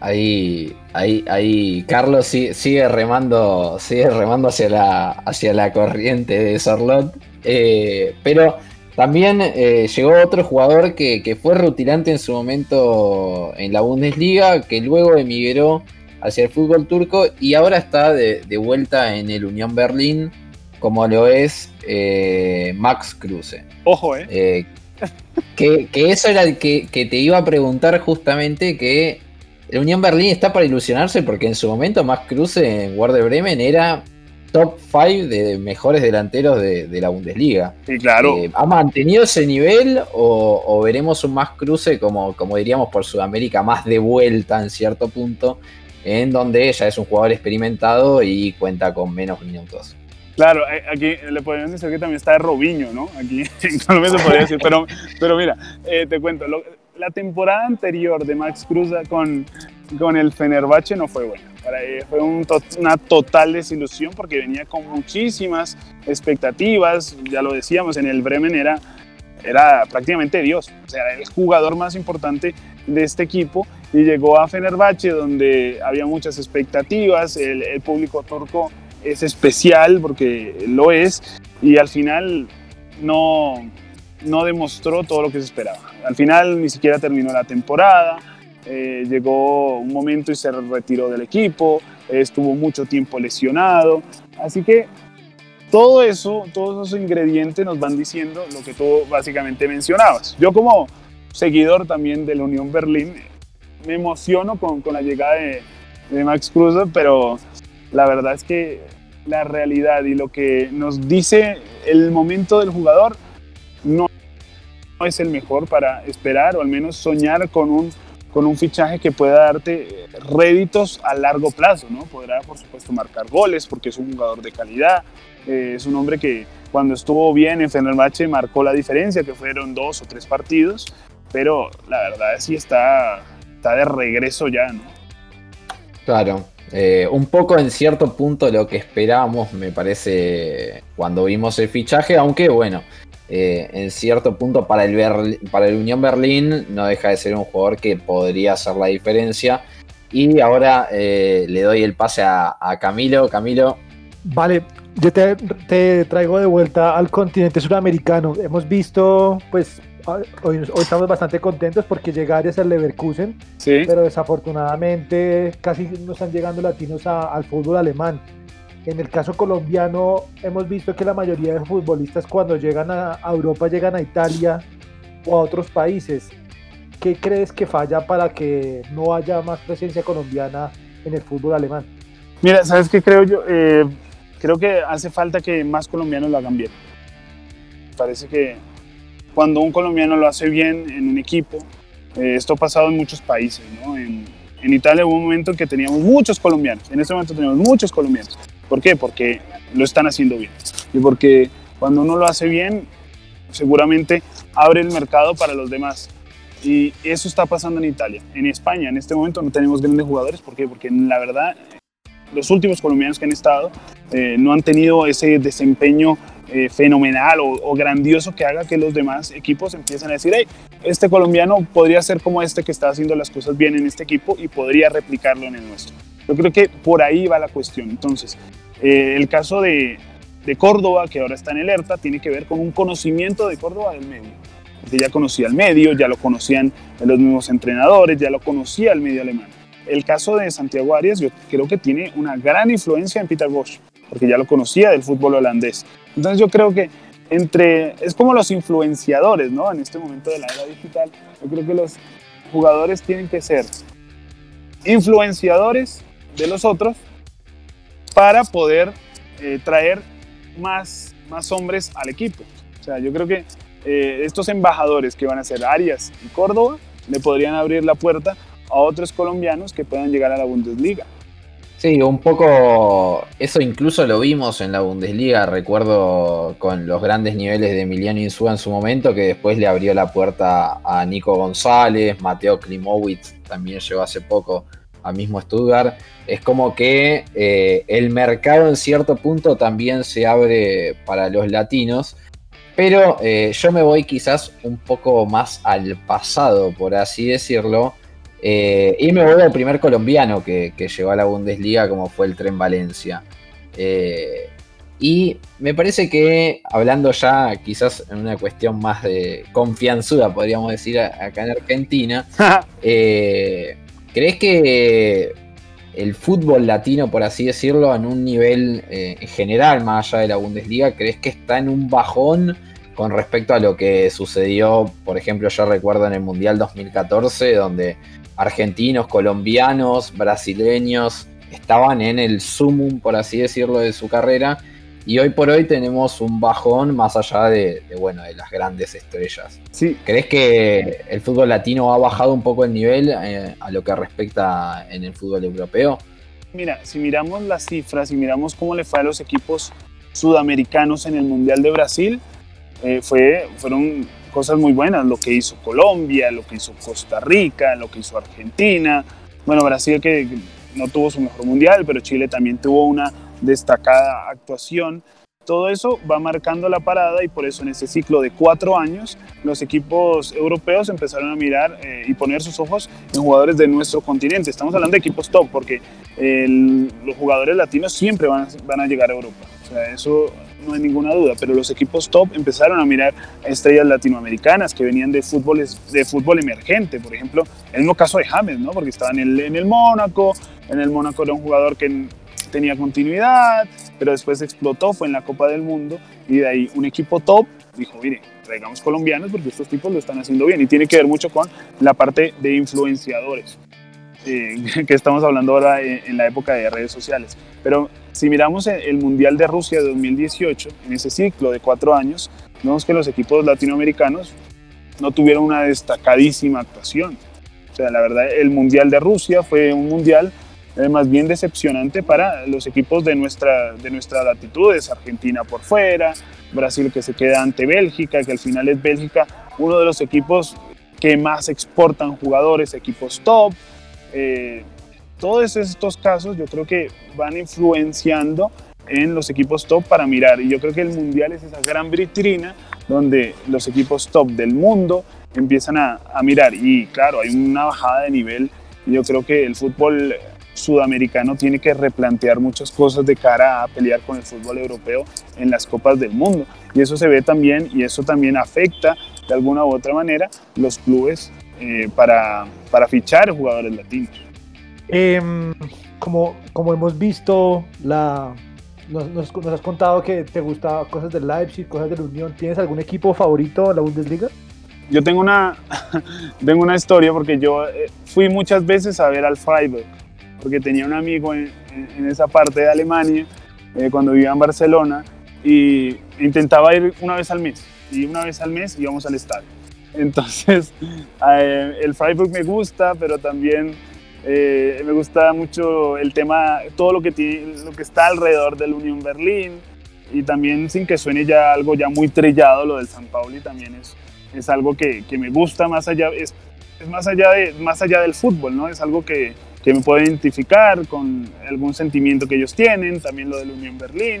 Ahí, ahí, ahí Carlos sigue, remando, sigue remando hacia la, hacia la corriente de Sorlot. Eh, pero también eh, llegó otro jugador que, fue rutilante en su momento en la Bundesliga, que luego emigró hacia el fútbol turco y ahora está de, vuelta en el Unión Berlín, como lo es eh, Max Kruse. Ojo, ¿eh? eh que, eso era el que, que, te iba a preguntar justamente que el Unión Berlín está para ilusionarse porque en su momento Max Kruse en Werder Bremen era top 5 de mejores delanteros de, la Bundesliga. Sí, claro. Eh, ¿Ha mantenido ese nivel o, veremos un más cruce, como, como diríamos por Sudamérica, más de vuelta en cierto punto, en donde ella es un jugador experimentado y cuenta con menos minutos? Claro, eh, aquí le podrían decir que también está Robinho, ¿no? Aquí en Colombia se podría decir, pero, pero mira, eh, te cuento, la temporada anterior de Max Cruz con, con el Fenerbahce no fue buena. Fue una total desilusión porque venía con muchísimas expectativas. Ya lo decíamos, en el Bremen era, era prácticamente Dios. O sea, era el jugador más importante de este equipo y llegó a Fenerbahce donde había muchas expectativas. El, el público turco es especial porque lo es y al final no, no demostró todo lo que se esperaba. Al final ni siquiera terminó la temporada eh, llegó un momento y se retiró del equipo, estuvo mucho tiempo lesionado, así que todo eso, todos esos ingredientes nos van diciendo lo que tú básicamente mencionabas. Yo como seguidor también de la Unión Berlín me emociono con, con la llegada de, de Max Cruz, pero la verdad es que la realidad y lo que nos dice el momento del jugador no es el mejor para esperar o al menos soñar con un con un fichaje que pueda darte réditos a largo plazo, ¿no? Podrá, por supuesto, marcar goles porque es un jugador de calidad, eh, es un hombre que cuando estuvo bien en Fenerbahce marcó la diferencia, que fueron dos o tres partidos, pero la verdad sí está, está de regreso ya, ¿no? Claro, eh, un poco en cierto punto lo que esperábamos, me parece, cuando vimos el fichaje, aunque bueno, eh, en cierto punto para el, para el Unión Berlín no deja de ser un jugador que podría hacer la diferencia. Y ahora eh, le doy el pase a, Camilo. Camilo. Vale, yo te, traigo de vuelta al continente sudamericano. Hemos visto, pues, hoy, estamos bastante contentos porque llegar es el Leverkusen, pero desafortunadamente casi no están llegando latinos al fútbol alemán. En el caso colombiano hemos visto que la mayoría de futbolistas cuando llegan a Europa llegan a Italia o a otros países. ¿Qué crees que falla para que no haya más presencia colombiana en el fútbol alemán? Mira, ¿sabes qué creo yo? Eh, creo que hace falta que más colombianos lo hagan bien. Parece que cuando un colombiano lo hace bien en un equipo, eh, esto ha pasado en muchos países, ¿no? En, en Italia hubo un momento en que teníamos muchos colombianos, en este momento tenemos muchos colombianos. ¿Por qué? Porque lo están haciendo bien. Y porque cuando uno lo hace bien, seguramente abre el mercado para los demás. Y eso está pasando en Italia. En España, en este momento, no tenemos grandes jugadores. ¿Por qué? Porque la verdad, los últimos colombianos que han estado eh, no han tenido ese desempeño eh, fenomenal o, grandioso que haga que los demás equipos empiecen a decir, hey, este colombiano podría ser como este que está haciendo las cosas bien en este equipo y podría replicarlo en el nuestro. Yo creo que por ahí va la cuestión. Entonces, eh, el caso de, Córdoba, que ahora está en el ERTA, tiene que ver con un conocimiento de Córdoba del medio. Ya conocía el medio, ya lo conocían los mismos entrenadores, ya lo conocía el medio alemán. El caso de Santiago Arias, yo creo que tiene una gran influencia en Peter Bosch, porque ya lo conocía del fútbol holandés. Entonces yo creo que entre, es como los influenciadores, ¿no? En este momento de la era digital, yo creo que los jugadores tienen que ser influenciadores de los otros para poder eh, traer más, más hombres al equipo. O sea, yo creo que eh, estos embajadores que van a ser Arias y Córdoba le podrían abrir la puerta a otros colombianos que puedan llegar a la Bundesliga. Sí, un poco eso incluso lo vimos en la Bundesliga, recuerdo con los grandes niveles de Emiliano Insúa en su momento, que después le abrió la puerta a Nico González, Mateo Klimowicz también llegó hace poco a mismo Stuttgart. Es como que eh, el mercado en cierto punto también se abre para los latinos, pero eh, yo me voy quizás un poco más al pasado, por así decirlo eh, y me voy al primer colombiano que, llegó a la Bundesliga, como fue el Tren Valencia. Eh, y me parece que, hablando ya quizás en una cuestión más de confianzuda, podríamos decir, acá en Argentina, eh, ¿crees que el fútbol latino, por así decirlo, en un nivel general, más allá de la Bundesliga, crees que está en un bajón? con respecto a lo que sucedió, por ejemplo, yo recuerdo en el Mundial 2014, donde argentinos, colombianos, brasileños, estaban en el sumum, por así decirlo, de su carrera. Y hoy por hoy tenemos un bajón más allá de, bueno, de las grandes estrellas. Sí. ¿Crees que el fútbol latino ha bajado un poco el nivel eh, a lo que respecta en el fútbol europeo? Mira, si miramos las cifras y miramos cómo le fue a los equipos sudamericanos en el Mundial de Brasil, eh, fue, fueron cosas muy buenas, lo que hizo Colombia, lo que hizo Costa Rica, lo que hizo Argentina. Bueno, Brasil que no tuvo su mejor mundial, pero Chile también tuvo una destacada actuación. Todo eso va marcando la parada y por eso en este ciclo de cuatro años los equipos europeos empezaron a mirar eh, y poner sus ojos en jugadores de nuestro continente. Estamos hablando de equipos top porque los jugadores latinos siempre van a llegar a Europa. Eso no hay ninguna duda, pero los equipos top empezaron a mirar estrellas latinoamericanas que venían de fútbol, de fútbol emergente, por ejemplo, el mismo caso de James, ¿no? porque estaba en el, en el Mónaco, en el Mónaco era un jugador que tenía continuidad, pero después explotó, fue en la Copa del Mundo, y de ahí un equipo top dijo, mire, traigamos colombianos porque estos tipos lo están haciendo bien, y tiene que ver mucho con la parte de influenciadores. Eh, que estamos hablando ahora en, la época de redes sociales. Pero si miramos el Mundial de Rusia de 2018, en ese ciclo de cuatro años, vemos que los equipos latinoamericanos no tuvieron una destacadísima actuación. O sea, la verdad, el Mundial de Rusia fue un mundial eh, más bien decepcionante para los equipos de nuestra, de nuestra latitudes, Argentina por fuera, Brasil que se queda ante Bélgica, que al final es Bélgica uno de los equipos que más exportan jugadores, equipos top, eh, todos estos casos yo creo que van influenciando en los equipos top para mirar. Y yo creo que el Mundial es esa gran vitrina donde los equipos top del mundo empiezan a, mirar. Y claro, hay una bajada de nivel. Y yo creo que el fútbol sudamericano tiene que replantear muchas cosas de cara a pelear con el fútbol europeo en las copas del mundo. Y eso se ve también y eso también afecta de alguna u otra manera los clubes eh, para, para, fichar jugadores latinos. Em, como, como hemos visto, la, nos, nos, has contado que te gusta cosas del Leipzig, cosas de la Unión. ¿Tienes algún equipo favorito de la Bundesliga? Yo tengo una, tengo una historia porque yo eh, fui muchas veces a ver al Freiburg, porque tenía un amigo en, en esa parte de Alemania eh, cuando vivía en Barcelona y intentaba ir una vez al mes. Y una vez al mes íbamos al estadio. Entonces, eh, el Freiburg me gusta, pero también eh, me gusta mucho el tema, todo lo que, tiene, lo que está alrededor del Unión Berlín y también sin que suene ya algo ya muy trillado, lo del San Pauli también es, es algo que, que me gusta más allá, es, es, más, allá de, más allá del fútbol, ¿no? Es algo que, que me puedo identificar con algún sentimiento que ellos tienen, también lo del Unión Berlín.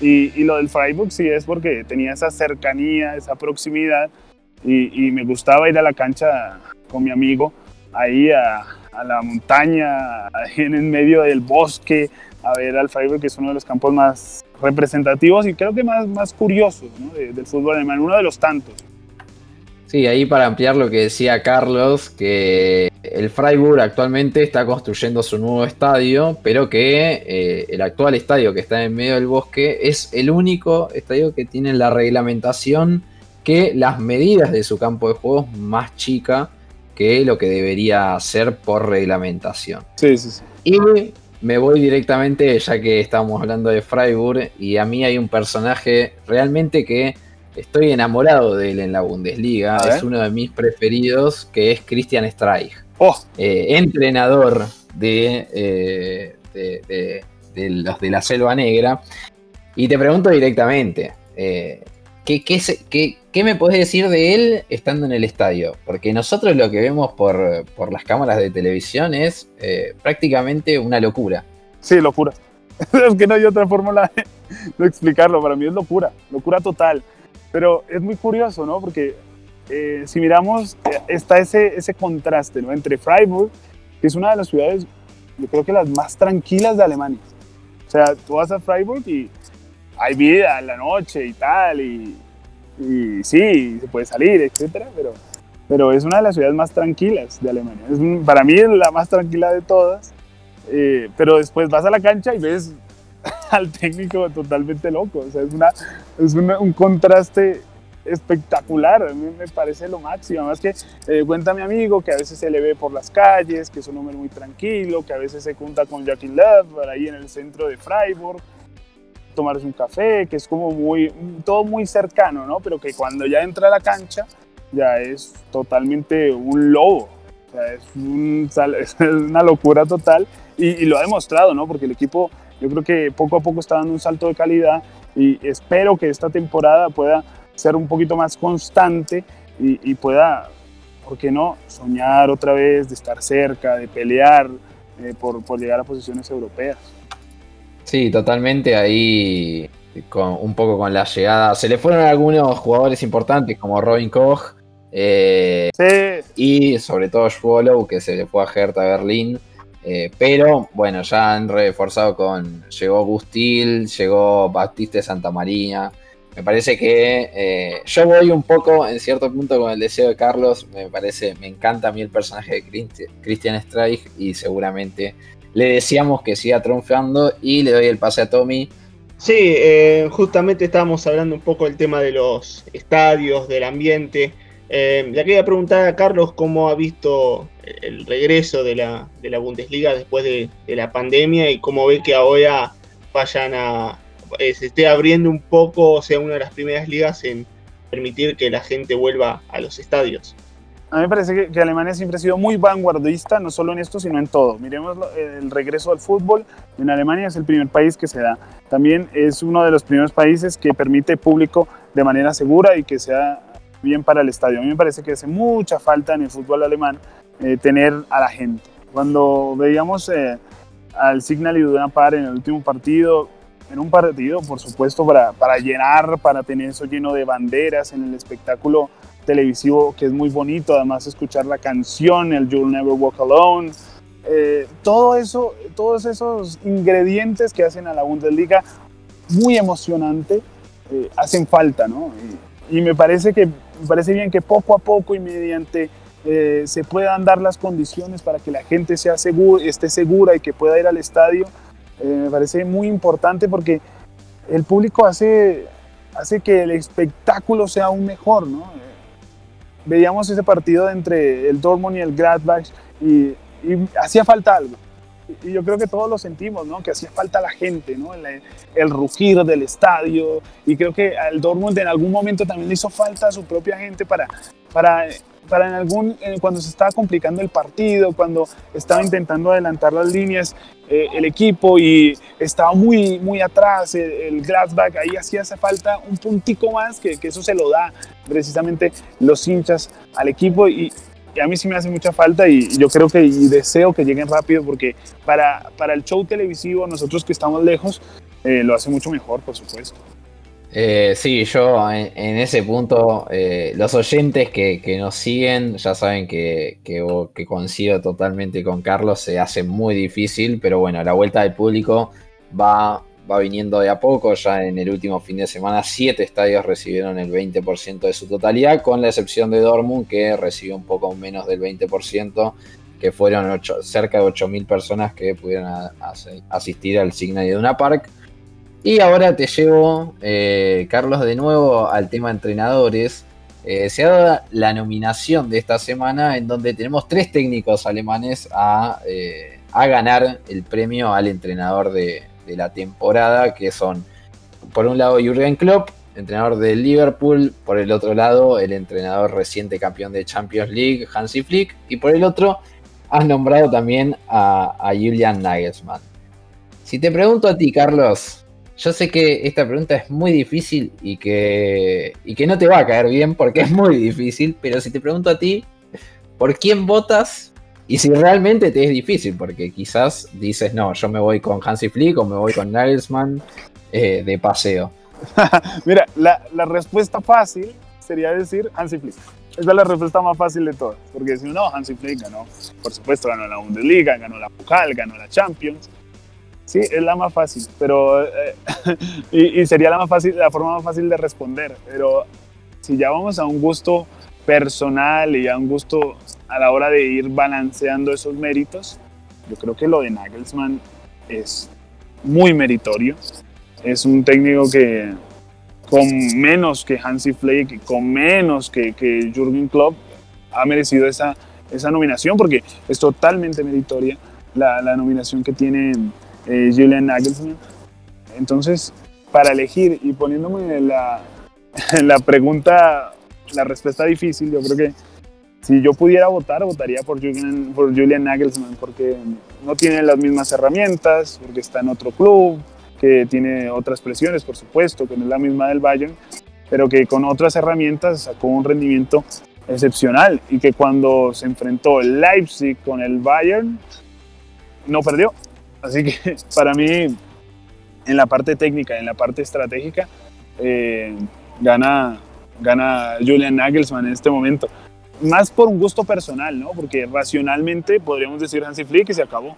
Y, lo del Freiburg sí es porque tenía esa cercanía, esa proximidad y, me gustaba ir a la cancha con mi amigo ahí a, la montaña, en medio del bosque, a ver al Freiburg, que es uno de los campos más representativos y creo que más, más curiosos del fútbol alemán, uno de los tantos. Sí, ahí para ampliar lo que decía Carlos, que el Freiburg actualmente está construyendo su nuevo estadio, pero que eh, el actual estadio que está en medio del bosque es el único estadio que tiene la reglamentación que las medidas de su campo de juego es más chica que lo que debería ser por reglamentación. Sí, sí, sí. Y me voy directamente, ya que estamos hablando de Freiburg, y a mí hay un personaje realmente que estoy enamorado de él en la Bundesliga. Es uno de mis preferidos, que es Christian Streich. Oh. Eh, entrenador eh, de, de, los de la Selva Negra. Y te pregunto directamente, eh, ¿qué, qué, me podés decir de él estando en el estadio? Porque nosotros lo que vemos por, por las cámaras de televisión es prácticamente una locura. Sí, locura. es que no hay otra fórmula de explicarlo. Para mí es locura, locura total. Pero es muy curioso, ¿no? Porque eh, si miramos, eh, está ese, ese contraste, ¿no? Entre Freiburg, que es una de las ciudades, yo creo que las más tranquilas de Alemania. O sea, tú vas a Freiburg y hay vida en la noche y tal, y, y sí, se puede salir, etcétera, pero, pero es una de las ciudades más tranquilas de Alemania. Es, para mí es la más tranquila de todas, eh, pero después vas a la cancha y ves al técnico totalmente loco. O sea, es, una, es un contraste espectacular, a mí me parece lo máximo. Además que eh, cuenta mi amigo que a veces se le ve por las calles, que es un hombre muy tranquilo, que a veces se junta con Jackie Love ahí en el centro de Freiburg, tomarse un café, que es como muy, todo muy cercano, ¿no? Pero que cuando ya entra a la cancha ya es totalmente un lobo. O sea, es, una locura total y, y, lo ha demostrado, ¿no? Porque el equipo yo creo que poco a poco está dando un salto de calidad y espero que esta temporada pueda ser un poquito más constante y, pueda, ¿por qué no?, soñar otra vez de estar cerca, de pelear eh, por, por, llegar a posiciones europeas. Sí, totalmente ahí, con, un poco con la llegada. Se le fueron algunos jugadores importantes como Robin Koch. Eh, sí. Y sobre todo Schwolow, que se le fue a Hertha Berlín. Eh, pero bueno, ya han reforzado con. Llegó Gustil, llegó Baptiste Santa María. Me parece que eh, yo voy un poco en cierto punto con el deseo de Carlos. Me parece, me encanta a mí el personaje de Christian Streich y seguramente le decíamos que siga triunfando. Y le doy el pase a Tommy. Sí, eh, justamente estábamos hablando un poco del tema de los estadios, del ambiente. Eh, le quería preguntar a Carlos cómo ha visto el regreso de la, de la Bundesliga después de, la pandemia y cómo ve que ahora vayan a eh, se esté abriendo un poco, sea una de las primeras ligas en permitir que la gente vuelva a los estadios. A mí me parece que, Alemania siempre ha sido muy vanguardista, no solo en esto, sino en todo. Miremos el regreso al fútbol. En Alemania es el primer país que se da. También es uno de los primeros países que permite público de manera segura y que sea bien para el estadio. A mí me parece que hace mucha falta en el fútbol alemán eh, tener a la gente. Cuando veíamos eh, al Signal Iduna Par en el último partido, en un partido, por supuesto, para, para llenar, para tener eso lleno de banderas en el espectáculo televisivo, que es muy bonito, además escuchar la canción, el You'll Never Walk Alone, eh, todo eso, todos esos ingredientes que hacen a la Bundesliga muy emocionante, hacen falta, ¿no? Y, y me parece que me parece bien que poco a poco y mediante eh, se puedan dar las condiciones para que la gente sea segura, esté segura y que pueda ir al estadio. Eh, me parece muy importante porque el público hace, hace que el espectáculo sea aún mejor. ¿no? Veíamos ese partido entre el Dortmund y el Gladbach y, y hacía falta algo y yo creo que todos lo sentimos, ¿no? Que hacía falta la gente, ¿no? El, el, rugir del estadio. Y creo que al Dortmund en algún momento también le hizo falta a su propia gente para, para, para en algún, cuando se estaba complicando el partido, cuando estaba intentando adelantar las líneas, eh, el equipo y estaba muy, muy atrás, el, el Gladbach, ahí hacía falta un puntico más, que, que eso se lo da precisamente los hinchas al equipo. Y, a mí sí me hace mucha falta y yo creo que y deseo que lleguen rápido porque para, para el show televisivo, nosotros que estamos lejos, eh, lo hace mucho mejor, por supuesto. Eh, sí, yo en, ese punto, eh, los oyentes que, nos siguen ya saben que, que, coincido totalmente con Carlos, se hace muy difícil, pero bueno, la vuelta del público va, va viniendo de a poco, ya en el último fin de semana siete estadios recibieron el 20% de su totalidad, con la excepción de Dortmund que recibió un poco menos del 20%, que fueron cerca de 8.000 personas que pudieron asistir al Signa Iduna Park y ahora te llevo, eh, Carlos, de nuevo al tema entrenadores. Eh, se ha dado la nominación de esta semana en donde tenemos tres técnicos alemanes a, eh, ganar el premio al entrenador de, la temporada, que son, por un lado, Jürgen Klopp, entrenador de Liverpool, por el otro lado, el entrenador reciente campeón de Champions League, Hansi Flick, y por el otro, has nombrado también a, a Julian Nagelsmann. Si te pregunto a ti, Carlos, yo sé que esta pregunta es muy difícil y que, y que no te va a caer bien porque es muy difícil, pero si te pregunto a ti, ¿por quién votas? Y si realmente te es difícil, porque quizás dices, no, yo me voy con Hansi Flick o me voy con Nagelsmann eh, de paseo. Mira, la, la, respuesta fácil sería decir Hansi Flick. Esa es la respuesta más fácil de todas, porque si no, Hansi Flick ganó, por supuesto, ganó la Bundesliga, ganó la Pokal, ganó la Champions, Sí, es la más fácil, pero eh, y, sería la más fácil, la forma más fácil de responder. Pero si ya vamos a un gusto personal y a un gusto a la hora de ir balanceando esos méritos, yo creo que lo de Nagelsmann es muy meritorio. Es un técnico que con menos que Hansi Flick, con menos que, que Jürgen Klopp, ha merecido esa, esa nominación porque es totalmente meritoria la, la nominación que tiene eh, Julian Nagelsmann. Entonces, para elegir y poniéndome la, la pregunta, la respuesta difícil, yo creo que si yo pudiera votar, votaría por Julian, por Julian Nagelsmann, porque no tiene las mismas herramientas, porque está en otro club, que tiene otras presiones, por supuesto, que no es la misma del Bayern, pero que con otras herramientas sacó un rendimiento excepcional y que cuando se enfrentó el Leipzig con el Bayern, no perdió. Así que para mí, en la parte técnica, en la parte estratégica, eh, gana, gana Julian Nagelsmann en este momento. Más por un gusto personal, ¿no? Porque racionalmente podríamos decir Hansi Flick y se acabó.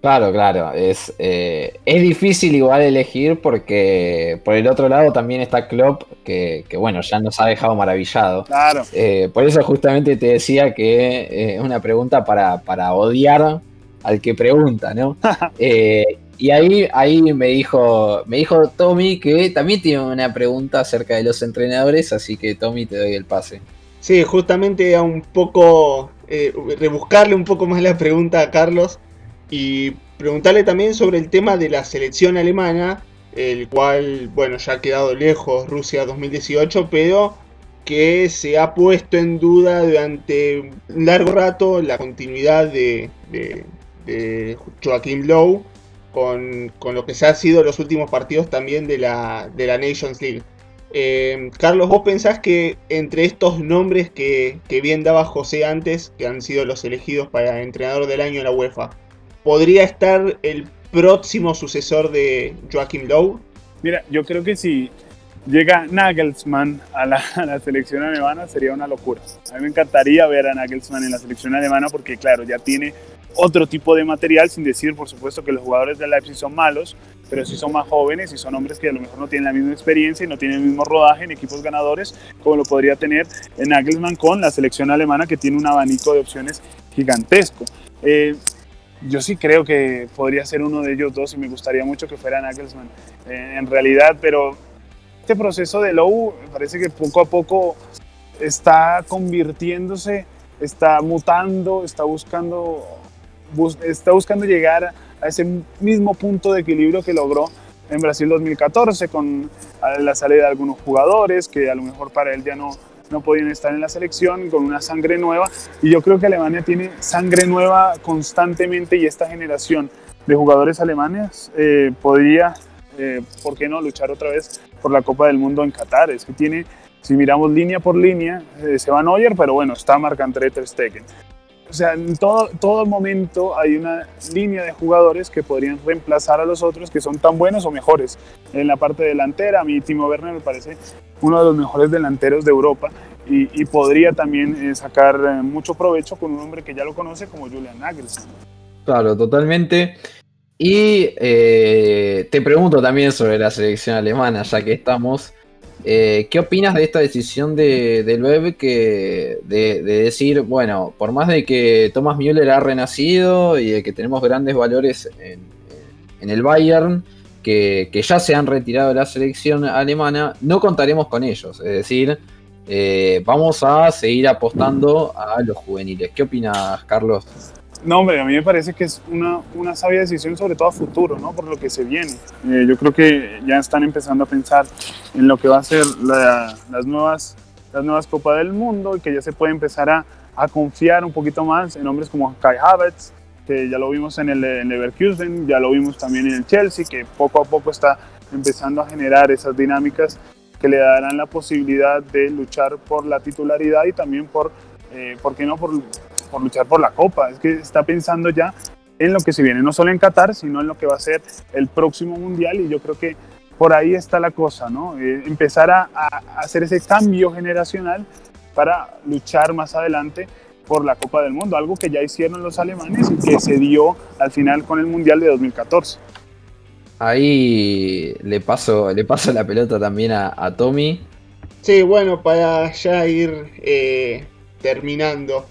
Claro, claro. Es, eh, es difícil igual elegir porque por el otro lado también está Klopp, que, bueno, ya nos ha dejado maravillado. Claro. Eh, por eso justamente te decía que es una pregunta para, para odiar al que pregunta, ¿no? Eh, y ahí, ahí me dijo, me dijo Tommy que también tiene una pregunta acerca de los entrenadores, así que Tommy te doy el pase. Sí, justamente a un poco eh, rebuscarle un poco más la pregunta a Carlos y preguntarle también sobre el tema de la selección alemana, el cual, bueno, ya ha quedado lejos Rusia 2018, pero que se ha puesto en duda durante un largo rato la continuidad de, de Joaquín Lowe con, lo que se ha sido los últimos partidos también de la, de la Nations League. Eh, Carlos, ¿vos pensás que entre estos nombres que, bien daba José antes, que han sido los elegidos para entrenador del año en la UEFA, podría estar el próximo sucesor de Joaquín Lowe? Mira, yo creo que si llega Nagelsmann a la, a la, selección alemana sería una locura. A mí me encantaría ver a Nagelsmann en la selección alemana porque, claro, ya tiene otro tipo de material, sin decir, por supuesto, que los jugadores de Leipzig son malos, pero sí son más jóvenes y son hombres que a lo mejor no tienen la misma experiencia y no tienen el mismo rodaje en equipos ganadores como lo podría tener en Nagelsmann con la selección alemana que tiene un abanico de opciones gigantesco. Eh, yo sí creo que podría ser uno de ellos dos y me gustaría mucho que fuera Nagelsmann eh, en realidad, pero este proceso de Lowe parece que poco a poco está convirtiéndose, está mutando, está buscando está buscando llegar a ese mismo punto de equilibrio que logró en Brasil 2014 con la salida de algunos jugadores que a lo mejor para él ya no, no podían estar en la selección con una sangre nueva y yo creo que Alemania tiene sangre nueva constantemente y esta generación de jugadores alemanes eh, podría, eh, ¿por qué no?, luchar otra vez por la Copa del Mundo en Qatar. Es que tiene, si miramos línea por línea, eh, se va Neuer, pero bueno, está Marc-André Ter Stegen sea, en todo, todo momento hay una línea de jugadores que podrían reemplazar a los otros que son tan buenos o mejores. En la parte delantera, a mí Timo Werner me parece uno de los mejores delanteros de Europa y, podría también eh, sacar eh, mucho provecho con un hombre que ya lo conoce como Julian Nagelsmann. Claro, totalmente. Y eh, te pregunto también sobre la selección alemana, ya que estamos. Eh, ¿Qué opinas de esta decisión de, del web que, de, decir, bueno, por más de que Thomas Müller ha renacido y de que tenemos grandes valores en, el Bayern, que, ya se han retirado de la selección alemana, no contaremos con ellos. Es decir, eh, vamos a seguir apostando a los juveniles. ¿Qué opinas, Carlos? No, hombre, a mí me parece que es una, una sabia decisión, sobre todo a futuro, ¿no? Por lo que se viene. Eh, yo creo que ya están empezando a pensar en lo que va a ser las, nuevas, las nuevas Copas del Mundo y que ya se puede empezar a, a confiar un poquito más en hombres como Kai Havertz, que ya lo vimos en el en Leverkusen, ya lo vimos también en el Chelsea, que poco a poco está empezando a generar esas dinámicas que le darán la posibilidad de luchar por la titularidad y también por, eh, ¿por qué no?, por por luchar por la Copa, es que está pensando ya en lo que se viene, no solo en Qatar, sino en lo que va a ser el próximo Mundial y yo creo que por ahí está la cosa, ¿no? Eh, empezar a, hacer ese cambio generacional para luchar más adelante por la Copa del Mundo, algo que ya hicieron los alemanes y que se dio al final con el Mundial de 2014. Ahí le paso, le paso la pelota también a, Tommy. Sí, bueno, para ya ir eh, terminando.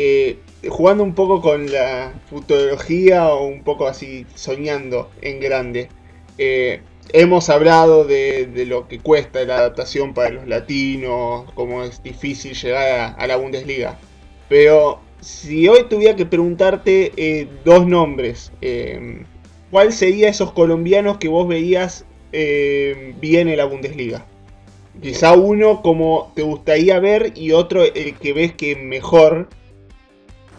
Eh, jugando un poco con la futurología o un poco así soñando en grande. Eh, hemos hablado de, lo que cuesta la adaptación para los latinos, cómo es difícil llegar a, la Bundesliga. Pero si hoy tuviera que preguntarte eh, dos nombres, ¿cuál sería esos colombianos que vos veías bien en la Bundesliga? Quizá uno como te gustaría ver y otro el que ves que mejor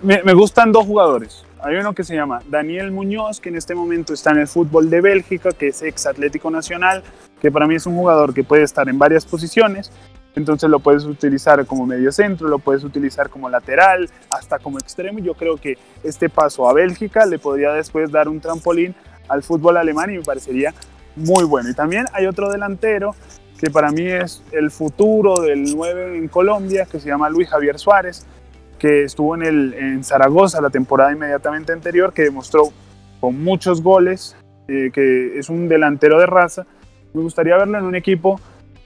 me, gustan dos jugadores. Hay uno que se llama Daniel Muñoz, que en este momento está en el fútbol de Bélgica, que es ex Atlético Nacional, que para mí es un jugador que puede estar en varias posiciones. Entonces lo puedes utilizar como medio centro, lo puedes utilizar como lateral, hasta como extremo. Yo creo que este paso a Bélgica le podría después dar un trampolín al fútbol alemán y me parecería muy bueno. Y también hay otro delantero que para mí es el futuro del 9 en Colombia, que se llama Luis Javier Suárez que estuvo en, el, en Zaragoza la temporada inmediatamente anterior, que demostró con muchos goles eh, que es un delantero de raza. Me gustaría verlo en un equipo,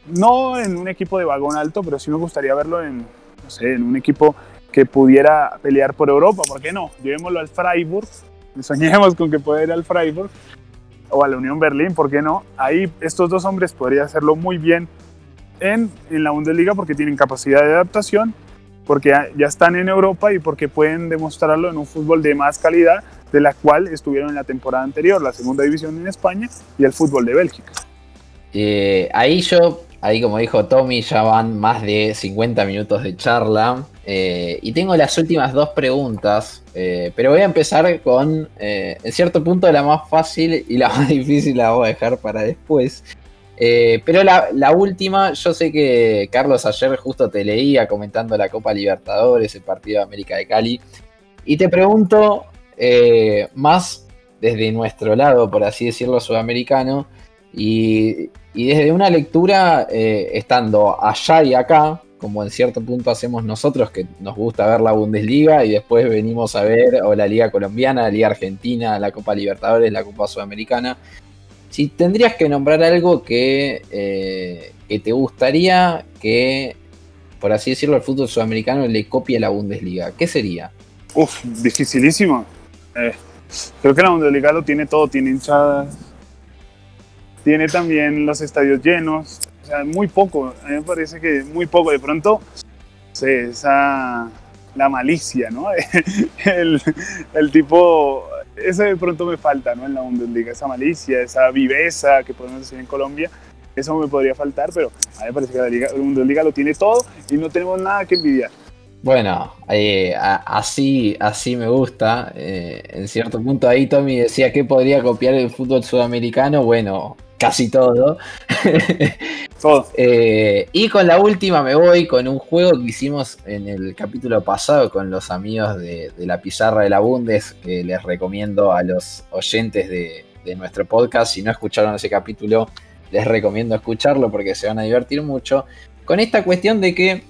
no en un equipo de vagón alto, pero sí me gustaría verlo en, no sé, en un equipo que pudiera pelear por Europa, ¿por qué no? Llevémoslo al Freiburg, soñemos con que pueda ir al Freiburg o a la Unión Berlín, ¿por qué no? Ahí estos dos hombres podrían hacerlo muy bien en, en la Bundesliga porque tienen capacidad de adaptación porque ya están en Europa y porque pueden demostrarlo en un fútbol de más calidad de la cual estuvieron en la temporada anterior, la segunda división en España y el fútbol de Bélgica. Eh, ahí yo, ahí como dijo Tommy, ya van más de 50 minutos de charla eh, y tengo las últimas dos preguntas, eh, pero voy a empezar con, en cierto punto, la más fácil y la más difícil la voy a dejar para después. Eh, pero la, última, yo sé que Carlos ayer justo te leía comentando la Copa Libertadores, el partido de América de Cali, y te pregunto eh, más desde nuestro lado, por así decirlo, sudamericano, y, desde una lectura eh, estando allá y acá, como en cierto punto hacemos nosotros, que nos gusta ver la Bundesliga y después venimos a ver o la Liga Colombiana, la Liga Argentina, la Copa Libertadores, la Copa Sudamericana. Si tendrías que nombrar algo que, eh, que te gustaría que, por así decirlo, el fútbol sudamericano le copie la Bundesliga, ¿qué sería? Uf, dificilísimo. Eh, creo que la Bundesliga lo tiene todo, tiene hinchadas, tiene también los estadios llenos, o sea, muy poco, a mí me parece que muy poco, de pronto, esa, la malicia, ¿no? el, el tipo eso de pronto me falta, ¿no? En la Bundesliga, esa malicia, esa viveza que podemos decir en Colombia, eso me podría faltar, pero a mí me parece que la, Liga, Bundesliga lo tiene todo y no tenemos nada que envidiar. Bueno, eh, así, así me gusta. Eh, en cierto punto ahí Tommy decía que podría copiar el fútbol sudamericano. Bueno, casi todo. todo. Eh, y con la última me voy con un juego que hicimos en el capítulo pasado con los amigos de, la pizarra de la Bundes, que les recomiendo a los oyentes de, nuestro podcast. Si no escucharon ese capítulo, les recomiendo escucharlo porque se van a divertir mucho. Con esta cuestión de que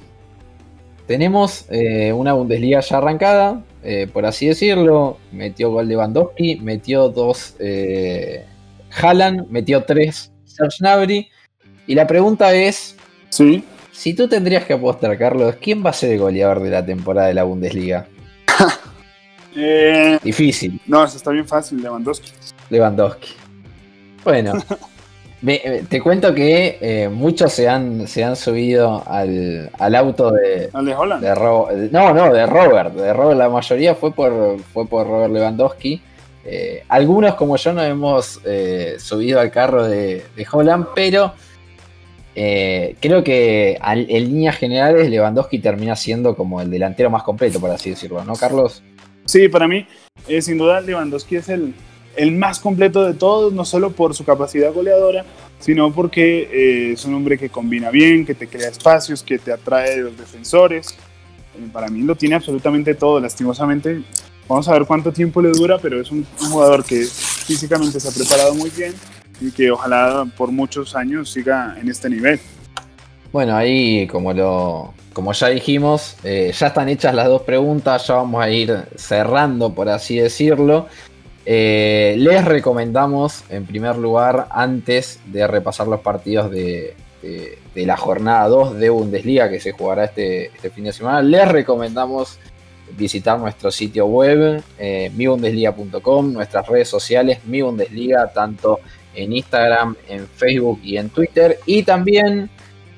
tenemos eh, una Bundesliga ya arrancada, eh, por así decirlo. Metió gol de Lewandowski, metió dos eh, Haaland, metió tres Serge Gnabry. Y la pregunta es: ¿Sí? si tú tendrías que apostar, Carlos, ¿quién va a ser el goleador de la temporada de la Bundesliga? Eh, Difícil. No, eso está bien fácil, Lewandowski. Lewandowski. Bueno, Eh, te cuento que eh, muchos se han, se han subido al, auto de. ¿Al de Holland? no, no, de Robert. De Robert, la mayoría fue por, fue por Robert Lewandowski. Eh, algunos, como yo, no hemos subido al carro de, Holland, pero creo que en líneas generales Lewandowski termina siendo como el delantero más completo, por así decirlo, ¿no, Carlos? Sí, para mí, sin duda, Lewandowski es el, el más completo de todos, no solo por su capacidad goleadora, sino porque eh, es un hombre que combina bien, que te crea espacios, que te atrae de los defensores. Eh, para mí lo tiene absolutamente todo, lastimosamente. Vamos a ver cuánto tiempo le dura, pero es un, jugador que físicamente se ha preparado muy bien y que ojalá por muchos años siga en este nivel. Bueno, ahí como lo, como ya dijimos, eh, ya están hechas las dos preguntas, ya vamos a ir cerrando, por así decirlo. Eh, les recomendamos, en primer lugar, antes de repasar los partidos de, la jornada 2 de Bundesliga que se jugará este, este, fin de semana, les recomendamos visitar nuestro sitio web, eh, mibundesliga.com, nuestras redes sociales, mi Bundesliga, tanto en Instagram, en Facebook y en Twitter, y también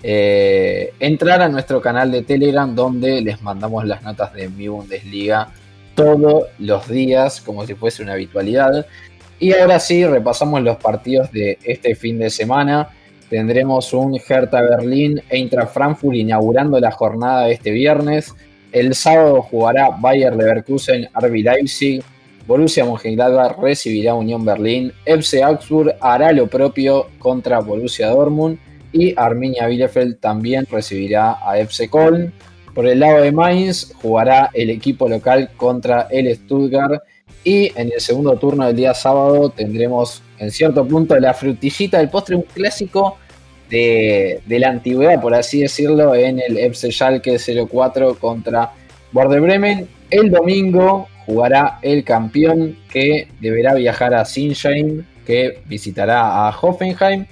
eh, entrar a nuestro canal de Telegram donde les mandamos las notas de mi Bundesliga todos los días como si fuese una habitualidad. Y ahora sí, repasamos los partidos de este fin de semana. Tendremos un Hertha Berlín Eintracht Frankfurt inaugurando la jornada de este viernes. El sábado jugará Bayer Leverkusen RB Leipzig. Borussia Mönchengladbach recibirá Unión Berlín. FC Augsburg hará lo propio contra Borussia Dortmund. Y Arminia Bielefeld también recibirá a FC Köln. Por el lado de Mainz jugará el equipo local contra el Stuttgart. Y en el segundo turno del día sábado tendremos en cierto punto la frutillita del postre, un clásico de, la antigüedad, por así decirlo, en el FC Schalke 04 contra Borde Bremen. El domingo jugará el campeón que deberá viajar a Sinsheim, que visitará a Hoffenheim.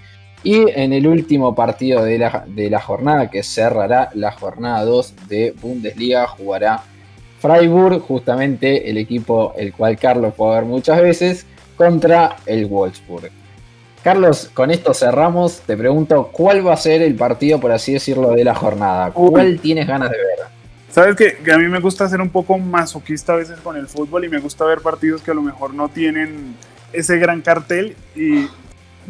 Y en el último partido de la, jornada, que cerrará la jornada 2 de Bundesliga, jugará Freiburg, justamente el equipo el cual Carlos puede ver muchas veces, contra el Wolfsburg. Carlos, con esto cerramos. Te pregunto, ¿cuál va a ser el partido, por así decirlo, de la jornada? ¿Cuál tienes ganas de ver? Sabes que, que, a mí me gusta ser un poco masoquista a veces con el fútbol y me gusta ver partidos que a lo mejor no tienen ese gran cartel y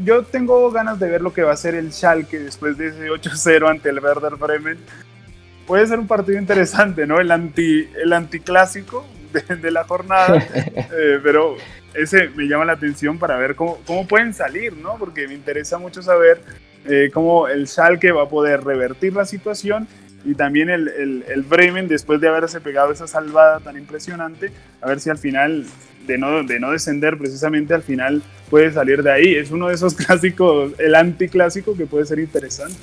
yo tengo ganas de ver lo que va a ser el Schalke después de ese 8-0 ante el Werder Bremen. Puede ser un partido interesante, ¿no? El, anti, el anticlásico de, la jornada, eh, pero ese me llama la atención para ver cómo, cómo pueden salir, ¿no? Porque me interesa mucho saber eh, cómo el Schalke va a poder revertir la situación y también el, el, el, Bremen después de haberse pegado esa salvada tan impresionante, a ver si al final de no, de no descender precisamente al final puede salir de ahí. Es uno de esos clásicos, el anticlásico que puede ser interesante.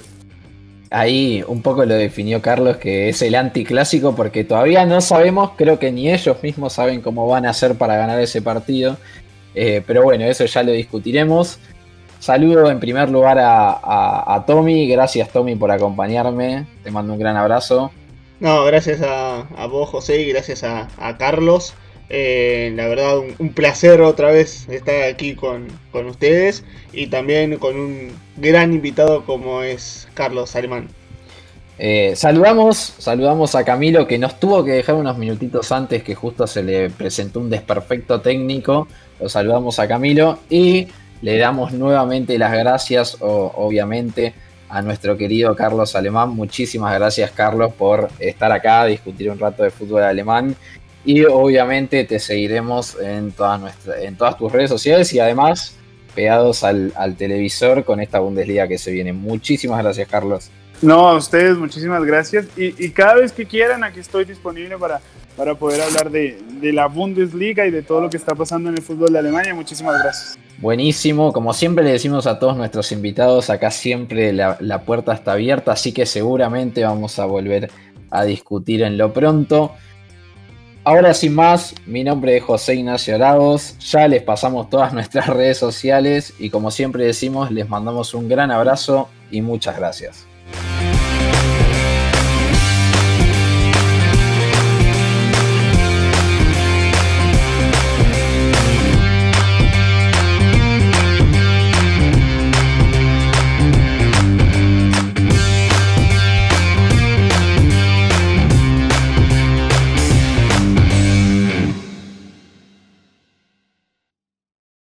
Ahí un poco lo definió Carlos que es el anticlásico porque todavía no sabemos, creo que ni ellos mismos saben cómo van a hacer para ganar ese partido. Eh, pero bueno, eso ya lo discutiremos. Saludo en primer lugar a, Tommy, gracias Tommy por acompañarme, te mando un gran abrazo. No, gracias a, vos José y gracias a, Carlos. Eh, la verdad, un, placer otra vez estar aquí con, ustedes y también con un gran invitado como es Carlos Alemán. Eh, saludamos, saludamos a Camilo que nos tuvo que dejar unos minutitos antes que justo se le presentó un desperfecto técnico. Lo saludamos a Camilo y le damos nuevamente las gracias, obviamente, a nuestro querido Carlos Alemán. Muchísimas gracias, Carlos, por estar acá, discutir un rato de fútbol alemán y obviamente te seguiremos en todas, en todas tus redes sociales y además pegados al, televisor con esta Bundesliga que se viene. Muchísimas gracias, Carlos. No, a ustedes, muchísimas gracias. Y, cada vez que quieran, aquí estoy disponible para, para poder hablar de, la Bundesliga y de todo lo que está pasando en el fútbol de Alemania. Muchísimas gracias. Buenísimo, como siempre le decimos a todos nuestros invitados, acá siempre la, la puerta está abierta, así que seguramente vamos a volver a discutir en lo pronto. Ahora sin más, mi nombre es José Ignacio Lagos, ya les pasamos todas nuestras redes sociales y como siempre decimos, les mandamos un gran abrazo y muchas gracias.